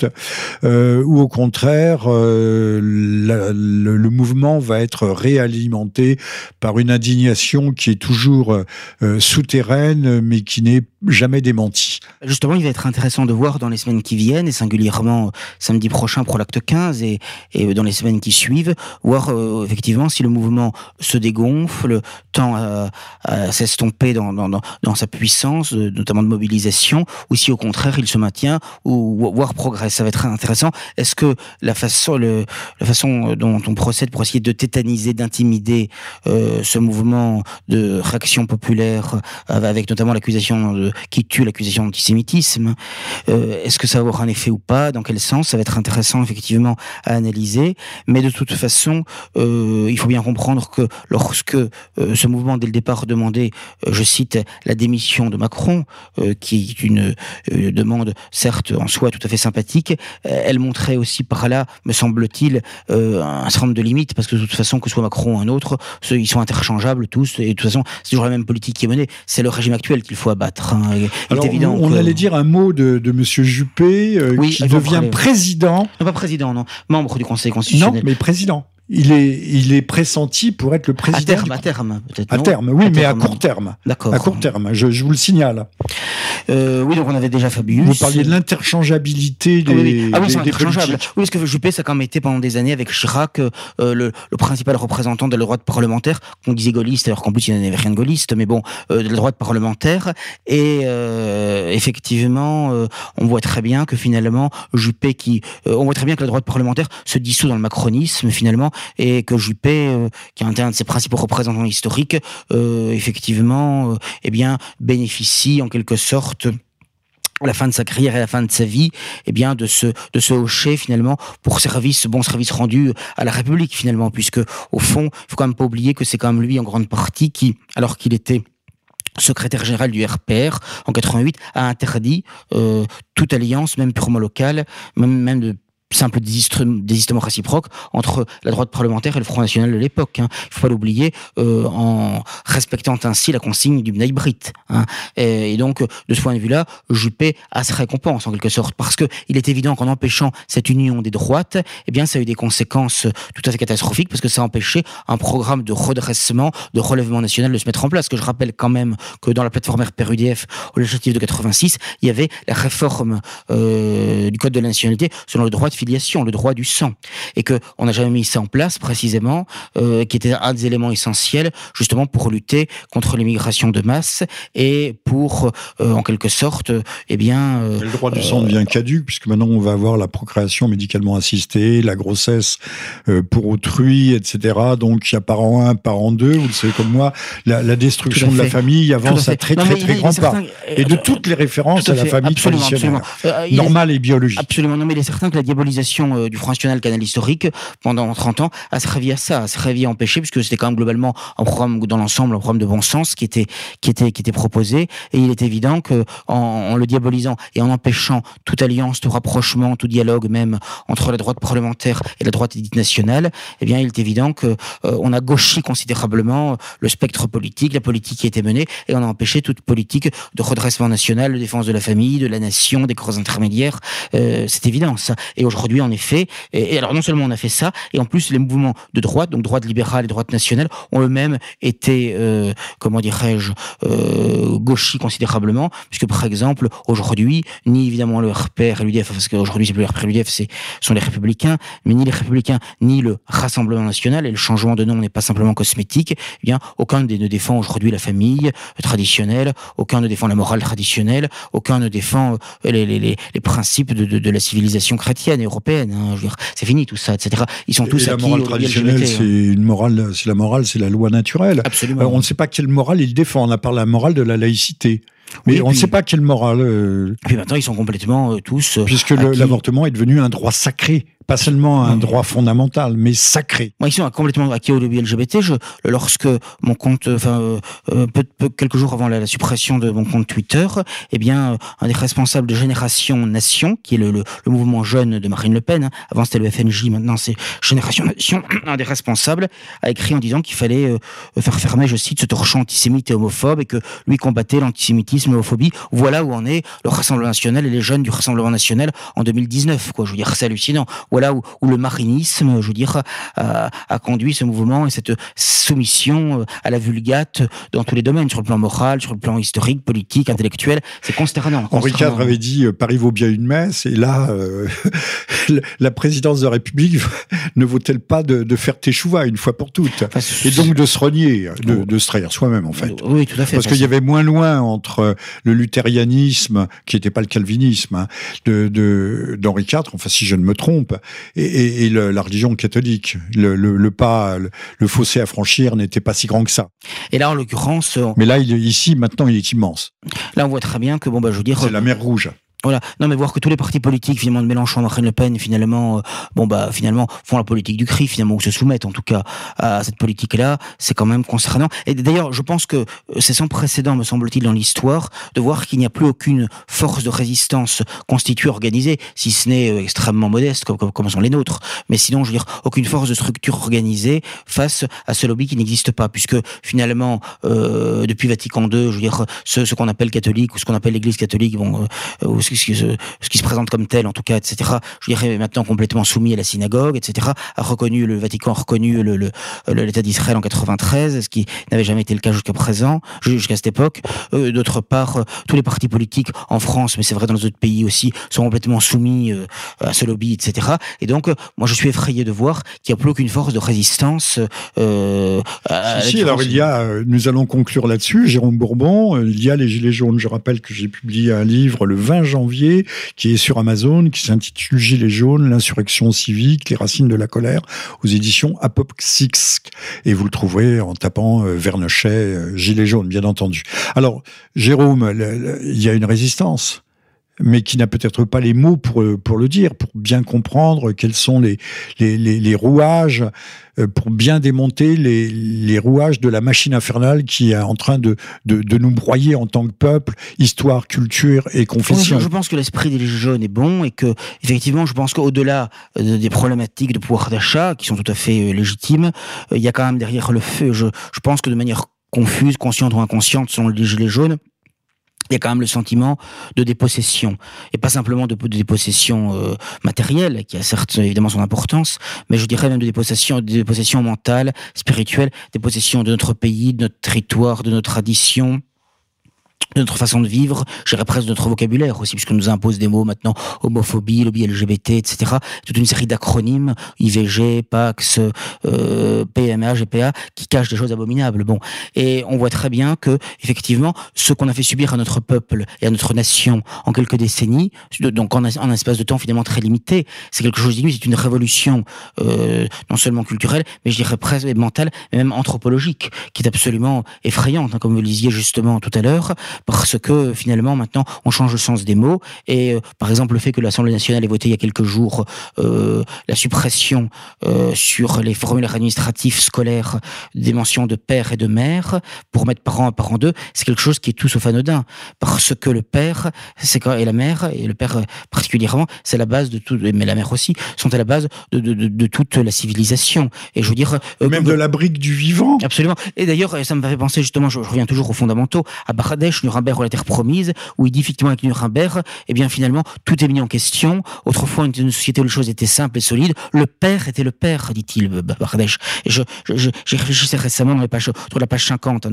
euh, ou au contraire, euh, le, mouvement va être réalimenté par une indignation qui est toujours euh, souterraine, mais qui n'est jamais démenti. Justement, il va être intéressant de voir dans les semaines qui viennent, et singulièrement samedi prochain pour l'acte 15 et, et, dans les semaines qui suivent, voir effectivement si le mouvement se dégonfle, tend à, à s'estomper dans, dans, dans, sa puissance, notamment de mobilisation, ou si au contraire il se maintient, ou voire progresse. Ça va être intéressant. Est-ce que la façon, le, la façon dont on procède pour essayer de tétaniser, d'intimider euh, ce mouvement de réaction populaire, euh, avec notamment l'accusation qui tue l'accusation d'antisémitisme, euh, est-ce que ça avoir un effet ou pas? Dans quel sens? Ça va être intéressant effectivement à analyser. Mais de toute façon, euh, il faut bien comprendre que lorsque euh, ce mouvement dès le départ demandait, je cite, la démission de Macron, qui est une demande certes en soi tout à fait sympathique, elle montrait aussi par là, me semble-t-il, un certain nombre de limites, parce que de toute façon, que ce soit Macron ou un autre, ils sont interchangeables tous, et de toute façon, c'est toujours la même politique qui est menée. C'est le régime actuel qu'il faut abattre. Hein. Alors, évident on, allait dire un mot de, de Monsieur Juppé, qui devient président. Non, pas président, non. Membre du Conseil constitutionnel. Non, mais président il est, il est pressenti pour être le président. À terme, à terme, peut-être. À terme, oui, mais à court terme. D'accord. À court terme, je, je vous le signale. Euh, oui, donc on avait déjà Fabius. Vous parliez de l'interchangeabilité des. Ah oui, ah oui c'est interchangeable. Oui, parce que Juppé, ça a quand même été pendant des années avec Chirac euh, le, le, principal représentant de la droite parlementaire, qu'on disait gaulliste, alors qu'en plus il n'y avait rien de gaulliste, mais bon, euh, de la droite parlementaire. Et euh, effectivement, euh, on voit très bien que finalement, Juppé, qui, on voit très bien que la droite parlementaire se dissout dans le macronisme finalement, et que Juppé, euh, qui est un de ses principaux représentants historiques, euh, effectivement, euh, eh bénéficie en quelque sorte à la fin de sa carrière et à la fin de sa vie, eh bien, de se, de hocher finalement pour service, bon service rendu à la République finalement, puisque au fond, il faut quand même pas oublier que c'est quand même lui en grande partie qui, alors qu'il était secrétaire général du RPR en 88 a interdit toute alliance, même purement locale, même, même de simple désistement réciproque entre la droite parlementaire et le Front National de l'époque. Hein. Il faut pas l'oublier, euh, en respectant ainsi la consigne du Bnei Hein. Et, donc, de ce point de vue-là, Juppé a ses récompenses en quelque sorte, parce que il est évident qu'en empêchant cette union des droites, eh bien, ça a eu des conséquences tout à fait catastrophiques, parce que ça a empêché un programme de redressement, de relèvement national de se mettre en place. Que je rappelle quand même que dans la plateforme RPR-UDF, au législatif de 86, il y avait la réforme euh, du code de la nationalité selon le droit de le droit du sang, et que on n'a jamais mis ça en place précisément, euh, qui était un des éléments essentiels justement pour lutter contre l'immigration de masse et pour, euh, en quelque sorte, eh bien. Euh, le droit du sang devient caduque puisque maintenant on va avoir la procréation médicalement assistée, la grossesse pour autrui, etc. Donc il y a parent 1, parent 2, vous le savez comme moi, la, destruction de la famille avance à, très très très, grand pas. Et de toutes les références à, la famille traditionnelle, normale et biologique. Absolument, non mais il est certain que la diabolisation euh, du Front National Canal Historique pendant 30 ans a servi à ça, a servi à empêcher, puisque c'était quand même globalement un programme dans l'ensemble, un programme de bon sens qui était, qui était, qui était proposé. Et il est évident que en, le diabolisant et en empêchant toute alliance, tout rapprochement, tout dialogue même entre la droite parlementaire et la droite édite nationale, eh bien, il est évident que euh, on a gauchi considérablement le spectre politique, la politique qui était menée, et on a empêché toute politique de redressement national, de défense de la famille, de la nation, des corps intermédiaires. Euh, c'est évident ça. Et aujourd'hui, en effet. Et, alors, non seulement on a fait ça, et en plus, les mouvements de droite, donc droite libérale et droite nationale, ont eux-mêmes été, euh, comment dirais-je, euh, gauchis considérablement, puisque par exemple, aujourd'hui, ni évidemment le RPR et l'UDF, parce qu'aujourd'hui, c'est plus le RPR et l'UDF, c'est sont les républicains, mais ni les républicains, ni le Rassemblement national, et le changement de nom n'est pas simplement cosmétique, eh bien, aucun ne défend aujourd'hui la famille traditionnelle, aucun ne défend la morale traditionnelle, aucun ne défend euh, les, principes de la civilisation chrétienne européenne. Hein, c'est fini tout ça, etc. Ils sont tous et acquis la morale traditionnelle, hein. c'est une morale, c'est la morale, c'est la loi naturelle. Absolument. on ne sait pas quelle morale ils défendent, à part la morale de la laïcité. Mais on ne sait pas quelle morale. Euh... Et puis maintenant, ils sont complètement euh, tous. Euh, Puisque l'avortement est devenu un droit sacré pas seulement un droit fondamental, mais sacré. Moi, ils sont complètement acquis au lobby LGBT. Je, lorsque mon compte, enfin, euh, euh, quelques jours avant la, suppression de mon compte Twitter, eh bien, euh, un des responsables de Génération Nation, qui est le, mouvement jeune de Marine Le Pen, hein, avant c'était le FNJ, maintenant c'est Génération Nation, un des responsables, a écrit en disant qu'il fallait faire fermer, je cite, ce torchon antisémite et homophobe et que lui combattait l'antisémitisme l'homophobie. Voilà où en est le Rassemblement National et les jeunes du Rassemblement National en 2019, quoi. Je veux dire, c'est hallucinant voilà où, le marinisme, je veux dire, a, conduit ce mouvement et cette soumission à la vulgate dans tous les domaines, sur le plan moral, sur le plan historique, politique, intellectuel. C'est consternant. Henri IV avait dit Paris vaut bien une messe, et là, la présidence de la République ne vaut-elle pas de, faire teshuva une fois pour toutes Et donc de se renier, de, de se trahir soi-même en fait. Oui, tout à fait. Parce qu'il y avait moins loin entre le luthérianisme, qui n'était pas le calvinisme, hein, de d'Henri IV, enfin si je ne me trompe, et, la religion catholique. Le, le, pas, le, fossé à franchir n'était pas si grand que ça. Et là, en l'occurrence, mais là, il, ici, maintenant, il est immense. Là, on voit très bien que bon, bah, je veux dire, c'est la mer Rouge. Voilà. Non, mais voir que tous les partis politiques, finalement, de Mélenchon, Marine Le Pen, finalement, euh, bon, bah, finalement, font la politique du cri, finalement, ou se soumettent, en tout cas, à cette politique-là, c'est quand même concernant. Et d'ailleurs, je pense que euh, c'est sans précédent, me semble-t-il, dans l'histoire, de voir qu'il n'y a plus aucune force de résistance constituée, organisée, si ce n'est euh, extrêmement modeste, comme, comme, sont les nôtres. Mais sinon, je veux dire, aucune force de structure organisée face à ce lobby qui n'existe pas, puisque finalement, euh, depuis Vatican II, je veux dire, ce, ce qu'on appelle catholique, ou ce qu'on appelle l'Église catholique, bon, euh, ce ce qui se présente comme tel, en tout cas, etc. Je dirais maintenant complètement soumis à la synagogue, etc. A reconnu le Vatican a reconnu le, l'État d'Israël en 93, ce qui n'avait jamais été le cas jusqu'à présent, jusqu'à cette époque. Euh, d'autre part, euh, tous les partis politiques en France, mais c'est vrai dans les autres pays aussi, sont complètement soumis euh, à ce lobby, etc. Et donc, moi, je suis effrayé de voir qu'il n'y a plus aucune force de résistance. Euh, si, alors il y a, nous allons conclure là-dessus, Jérôme Bourbon, il y a les Gilets jaunes. Je rappelle que j'ai publié un livre le 20 janvier qui est sur Amazon, qui s'intitule Gilets jaunes, l'insurrection civique, les racines de la colère, aux éditions Apoxix. Et vous le trouverez en tapant euh, Vernochet, euh, Gilets jaunes, bien entendu. Alors, Jérôme, il y a une résistance mais qui n'a peut-être pas les mots pour, pour le dire, pour bien comprendre quels sont les, les, les, rouages, euh, pour bien démonter les, les, rouages de la machine infernale qui est en train de, de, de nous broyer en tant que peuple, histoire, culture et confession. Je, pense que l'esprit des jeunes est bon et que, effectivement, je pense qu'au-delà euh, des problématiques de pouvoir d'achat, qui sont tout à fait euh, légitimes, il y a quand même derrière le feu, je, je pense que de manière confuse, consciente ou inconsciente, selon les gilets jaunes, il y a quand même le sentiment de dépossession. Et pas simplement de, dépossession euh, matérielle qui a certes évidemment son importance mais je dirais même de dépossession de dépossession mentale spirituelle dépossession de notre pays de notre territoire de nos traditions de notre façon de vivre, j'irais presque de notre vocabulaire aussi, puisqu'on nous impose des mots maintenant, homophobie, lobby LGBT, etc. Toute une série d'acronymes, IVG, PAX, euh, PMA, GPA, qui cachent des choses abominables. Bon, et on voit très bien que, effectivement, ce qu'on a fait subir à notre peuple et à notre nation en quelques décennies, donc en, un espace de temps finalement très limité, c'est quelque chose d'inouï, c'est une révolution euh, non seulement culturelle, mais je dirais presque mentale, mais même anthropologique, qui est absolument effrayante, hein, comme vous le disiez justement tout à l'heure parce que finalement maintenant on change le sens des mots. Et euh, par exemple le fait que l'Assemblée nationale ait voté il y a quelques jours euh, la suppression euh, sur les formulaires administratifs scolaires des mentions de père et de mère pour mettre parent à parent d'eux, c'est quelque chose qui est tout sauf anodin. Parce que le père c'est quand et la mère et le père particulièrement c'est la base de tout mais la mère aussi sont à la base de, de, de, de toute la civilisation. Et je veux dire même de la brique du vivant. Absolument. Et d'ailleurs ça me fait penser justement je, reviens toujours aux fondamentaux. À Baradesh Nuremberg ou la Terre promise, où il dit effectivement avec Nuremberg, eh bien finalement, tout est mis en question. Autrefois, une, société où les choses étaient simples et solides. Le père était le père, dit-il, Bardèche. Et je, j'ai réfléchi récemment dans les pages, sur la page 50,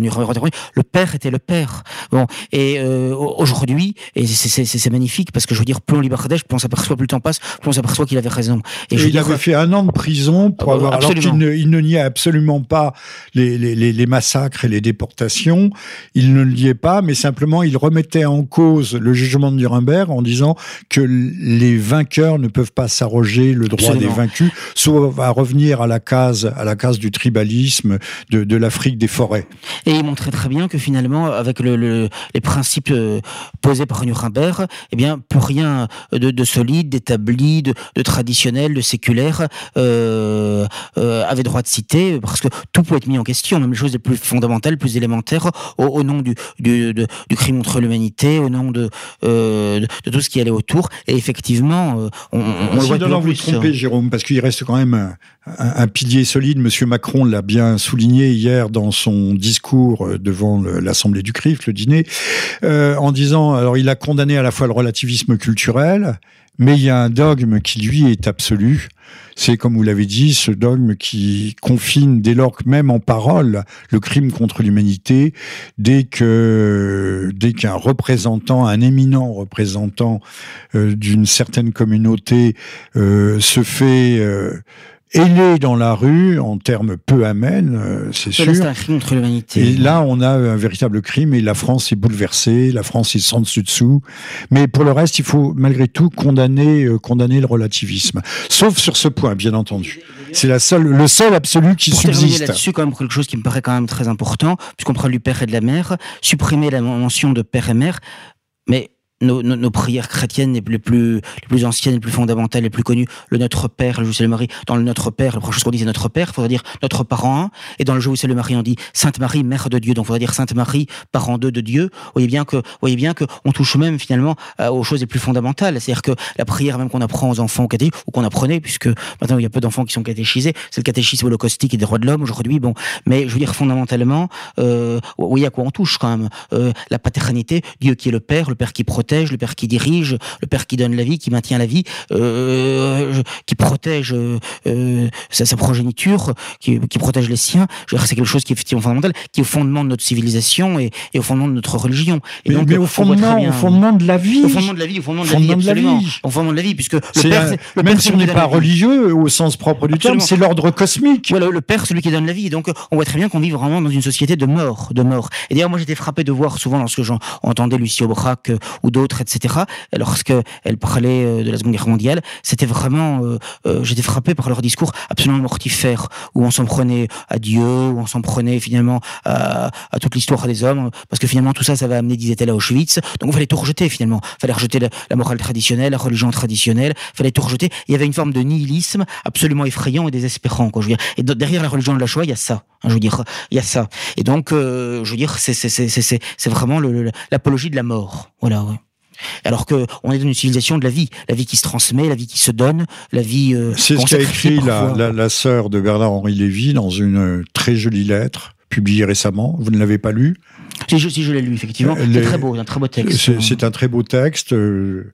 le père était le père. Bon. Et euh, aujourd'hui, et c'est magnifique, parce que je veux dire, plus on lit Bardèche, plus on s'aperçoit, plus le temps passe, plus on s'aperçoit qu'il avait raison. Et, il avait fait un an de prison pour avoir, alors qu'il ne, il ne niait absolument pas les, les, les massacres et les déportations. Il ne le niait pas, mais simplement il remettait en cause le jugement de Nuremberg en disant que les vainqueurs ne peuvent pas s'arroger le droit des vaincus, sauf à revenir à la case, à la case du tribalisme de, de l'Afrique des forêts. Et il montrait très bien que finalement, avec le, les principes euh, posés par Nuremberg, eh bien, plus rien de, de solide, d'établi, de, de, traditionnel, de séculaire euh, euh, avait droit de citer, parce que tout peut être mis en question, même les choses les plus fondamentales, plus élémentaires, au, au nom du, du, de, du crime contre l'humanité, au nom de, euh, de, tout ce qui allait autour. Et effectivement, euh, on, on, le voit de vous tromper. Jérôme, parce qu'il reste quand même un, un, pilier solide. Monsieur Macron l'a bien souligné hier dans son discours euh, devant l'Assemblée du CRIF, le dîner, euh, en disant, alors il a condamné à la fois le relativisme culturel, Mais il y a un dogme qui, lui, est absolu. C'est, comme vous l'avez dit, ce dogme qui confine, dès lors que même en parole, le crime contre l'humanité, dès que, dès qu'un représentant, un éminent représentant euh, d'une certaine communauté euh, se fait euh, ailé dans la rue, en termes peu amènes, euh, c'est sûr. C'est un crime contre l'humanité. Et là, on a un véritable crime et la France est bouleversée, la France est sans dessus-dessous. Mais pour le reste, il faut malgré tout condamner, euh, condamner le relativisme. Sauf sur ce point, bien entendu. C'est la seule, le seul absolu qui Pour subsiste. là-dessus, quand même, quelque chose qui me paraît quand même très important, puisqu'on parle du père et de la mère, supprimer la mention de père et mère, nos, nos, nos, prières chrétiennes les plus, les plus anciennes, les plus fondamentales, les plus connues, le Notre Père, le Jeu le Marie. Dans le Notre Père, la première chose qu'on dit c'est Notre Père, il faudrait dire Notre Parent 1. Et dans le Jeu le Marie, on dit Sainte Marie, Mère de Dieu. Donc il faudrait dire Sainte Marie, Parent 2 de Dieu. Vous voyez bien que, voyez bien que on touche même finalement euh, aux choses les plus fondamentales. C'est-à-dire que la prière même qu'on apprend aux enfants ou qu'on apprenait, puisque maintenant il y a peu d'enfants qui sont catéchisés, c'est le catéchisme holocaustique et des droits de l'homme aujourd'hui. Bon, mais je veux dire fondamentalement, euh, oui à quoi on touche quand même euh, la paternité, Dieu qui est le Père, le Père qui protège, le Père qui dirige le père qui donne la vie, qui maintient la vie, euh, qui protège euh, sa, sa, progéniture, qui, qui, protège les siens. C'est quelque chose qui est effectivement fondamental, qui est au fondement de notre civilisation et, et au fondement de notre religion. Et mais, donc, mais au, fondement, bien, au fondement de la vie. Au fondement de la vie, au fondement de la vie, de la vie. Au fondement de la vie, puisque le père, un, le même si on n'est pas religieux au sens propre du terme, c'est l'ordre cosmique. Voilà, le père, celui qui donne la vie. Donc, on voit très bien qu'on vit vraiment dans une société de mort, de mort. Et d'ailleurs, moi, j'étais frappé de voir souvent lorsque j'entendais Lucie Aubrac euh, ou d'autres, etc. Lorsque elle parlait euh, de la Seconde Guerre mondiale, c'était vraiment, euh, euh, j'étais frappé par leur discours absolument mortifère, où on s'en prenait à Dieu, où on s'en prenait finalement à, toute l'histoire des hommes, parce que finalement tout ça, ça va amener, disait-elle, à Auschwitz. Donc il fallait tout rejeter finalement. Fallait rejeter la, morale traditionnelle, la religion traditionnelle. Fallait tout rejeter. Il y avait une forme de nihilisme absolument effrayant et désespérant. Quoi, je veux dire. Et derrière la religion de la Shoah, il y a ça. Hein, je veux dire, il y a ça. Et donc, je veux dire, c'est c'est vraiment l'apologie de la mort. Voilà. Ouais. Alors que on est dans une civilisation de la vie, la vie qui se transmet, la vie qui se donne, la vie. Euh, C'est ce qu'a écrit la, la, la, sœur de Bernard-Henri Lévy dans une très jolie lettre publiée récemment. Vous ne l'avez pas lu? Si je, si je l'ai lu, effectivement. Euh, C'est très beau, un très beau texte. C'est un très beau texte euh,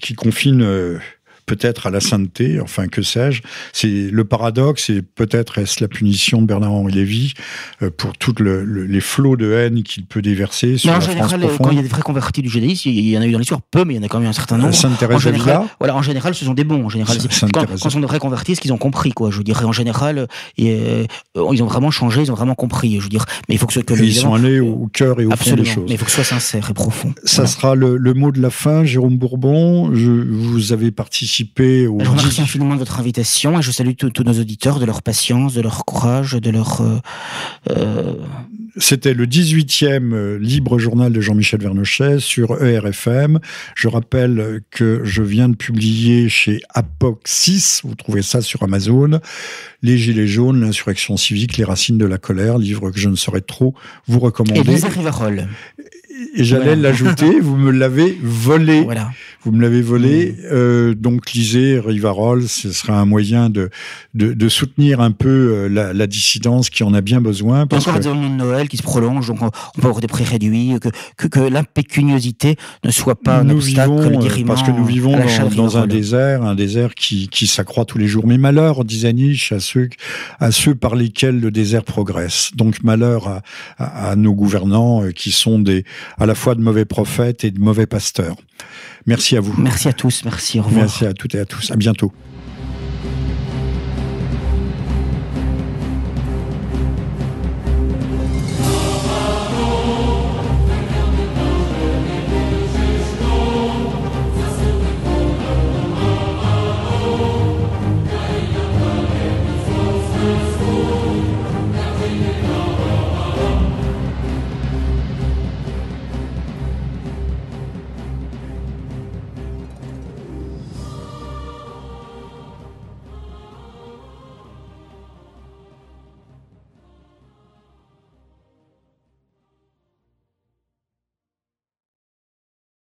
qui confine. Euh, peut-être à la sainteté, enfin que sais-je. C'est le paradoxe et peut-être est-ce la punition de Bernard-Henri Lévy euh, pour tous le, le, les flots de haine qu'il peut déverser sur mais en la général, France quand il y a des vrais convertis du judaïsme, il y en a eu dans l'histoire peu, mais il y en a quand même un certain nombre. Sainte Thérèse en général, voilà, en général, ce sont des bons. En général, quand, quand ce sont de vrais convertis, ce qu'ils ont compris, quoi. Je dirais, en général, et, euh, ils ont vraiment changé, ils ont vraiment compris. Je veux dire, mais il faut que ce que ils sont allés au cœur et au fond des choses. Mais il faut que ce soit sincère et profond. Ça voilà. sera le, le, mot de la fin, Jérôme Bourbon. Je, vous avez participé au. Je remercie infiniment de votre invitation et je salue tous nos auditeurs de leur patience, de leur courage, de leur. Euh, euh... C'était le 18e libre journal de Jean-Michel Vernochet sur ERFM. Je rappelle que je viens de publier chez Apoc 6, vous trouvez ça sur Amazon, Les Gilets jaunes, l'insurrection civique, les racines de la colère, livre que je ne saurais trop vous recommander. Et. Et j'allais l'ajouter, vous me l'avez volé. Voilà. Vous me l'avez volé. Mmh. Euh, donc lisez Rivarol, ce sera un moyen de, de, de soutenir un peu euh, la, la, dissidence qui en a bien besoin. Parce Encore que... le de Noël qui se prolonge, donc on peut avoir des prix réduits, que, que, que l'impécuniosité ne soit pas un nous obstacle vivons, Parce que nous vivons dans, dans un désert, un désert qui, qui s'accroît tous les jours. Mais malheur, disait Nietzsche, à ceux, à ceux par lesquels le désert progresse. Donc malheur à, à, à nos gouvernants euh, qui sont des à la fois de mauvais prophètes et de mauvais pasteurs. Merci à vous. Merci à tous. Merci. Au revoir. Merci à toutes et à tous. À bientôt.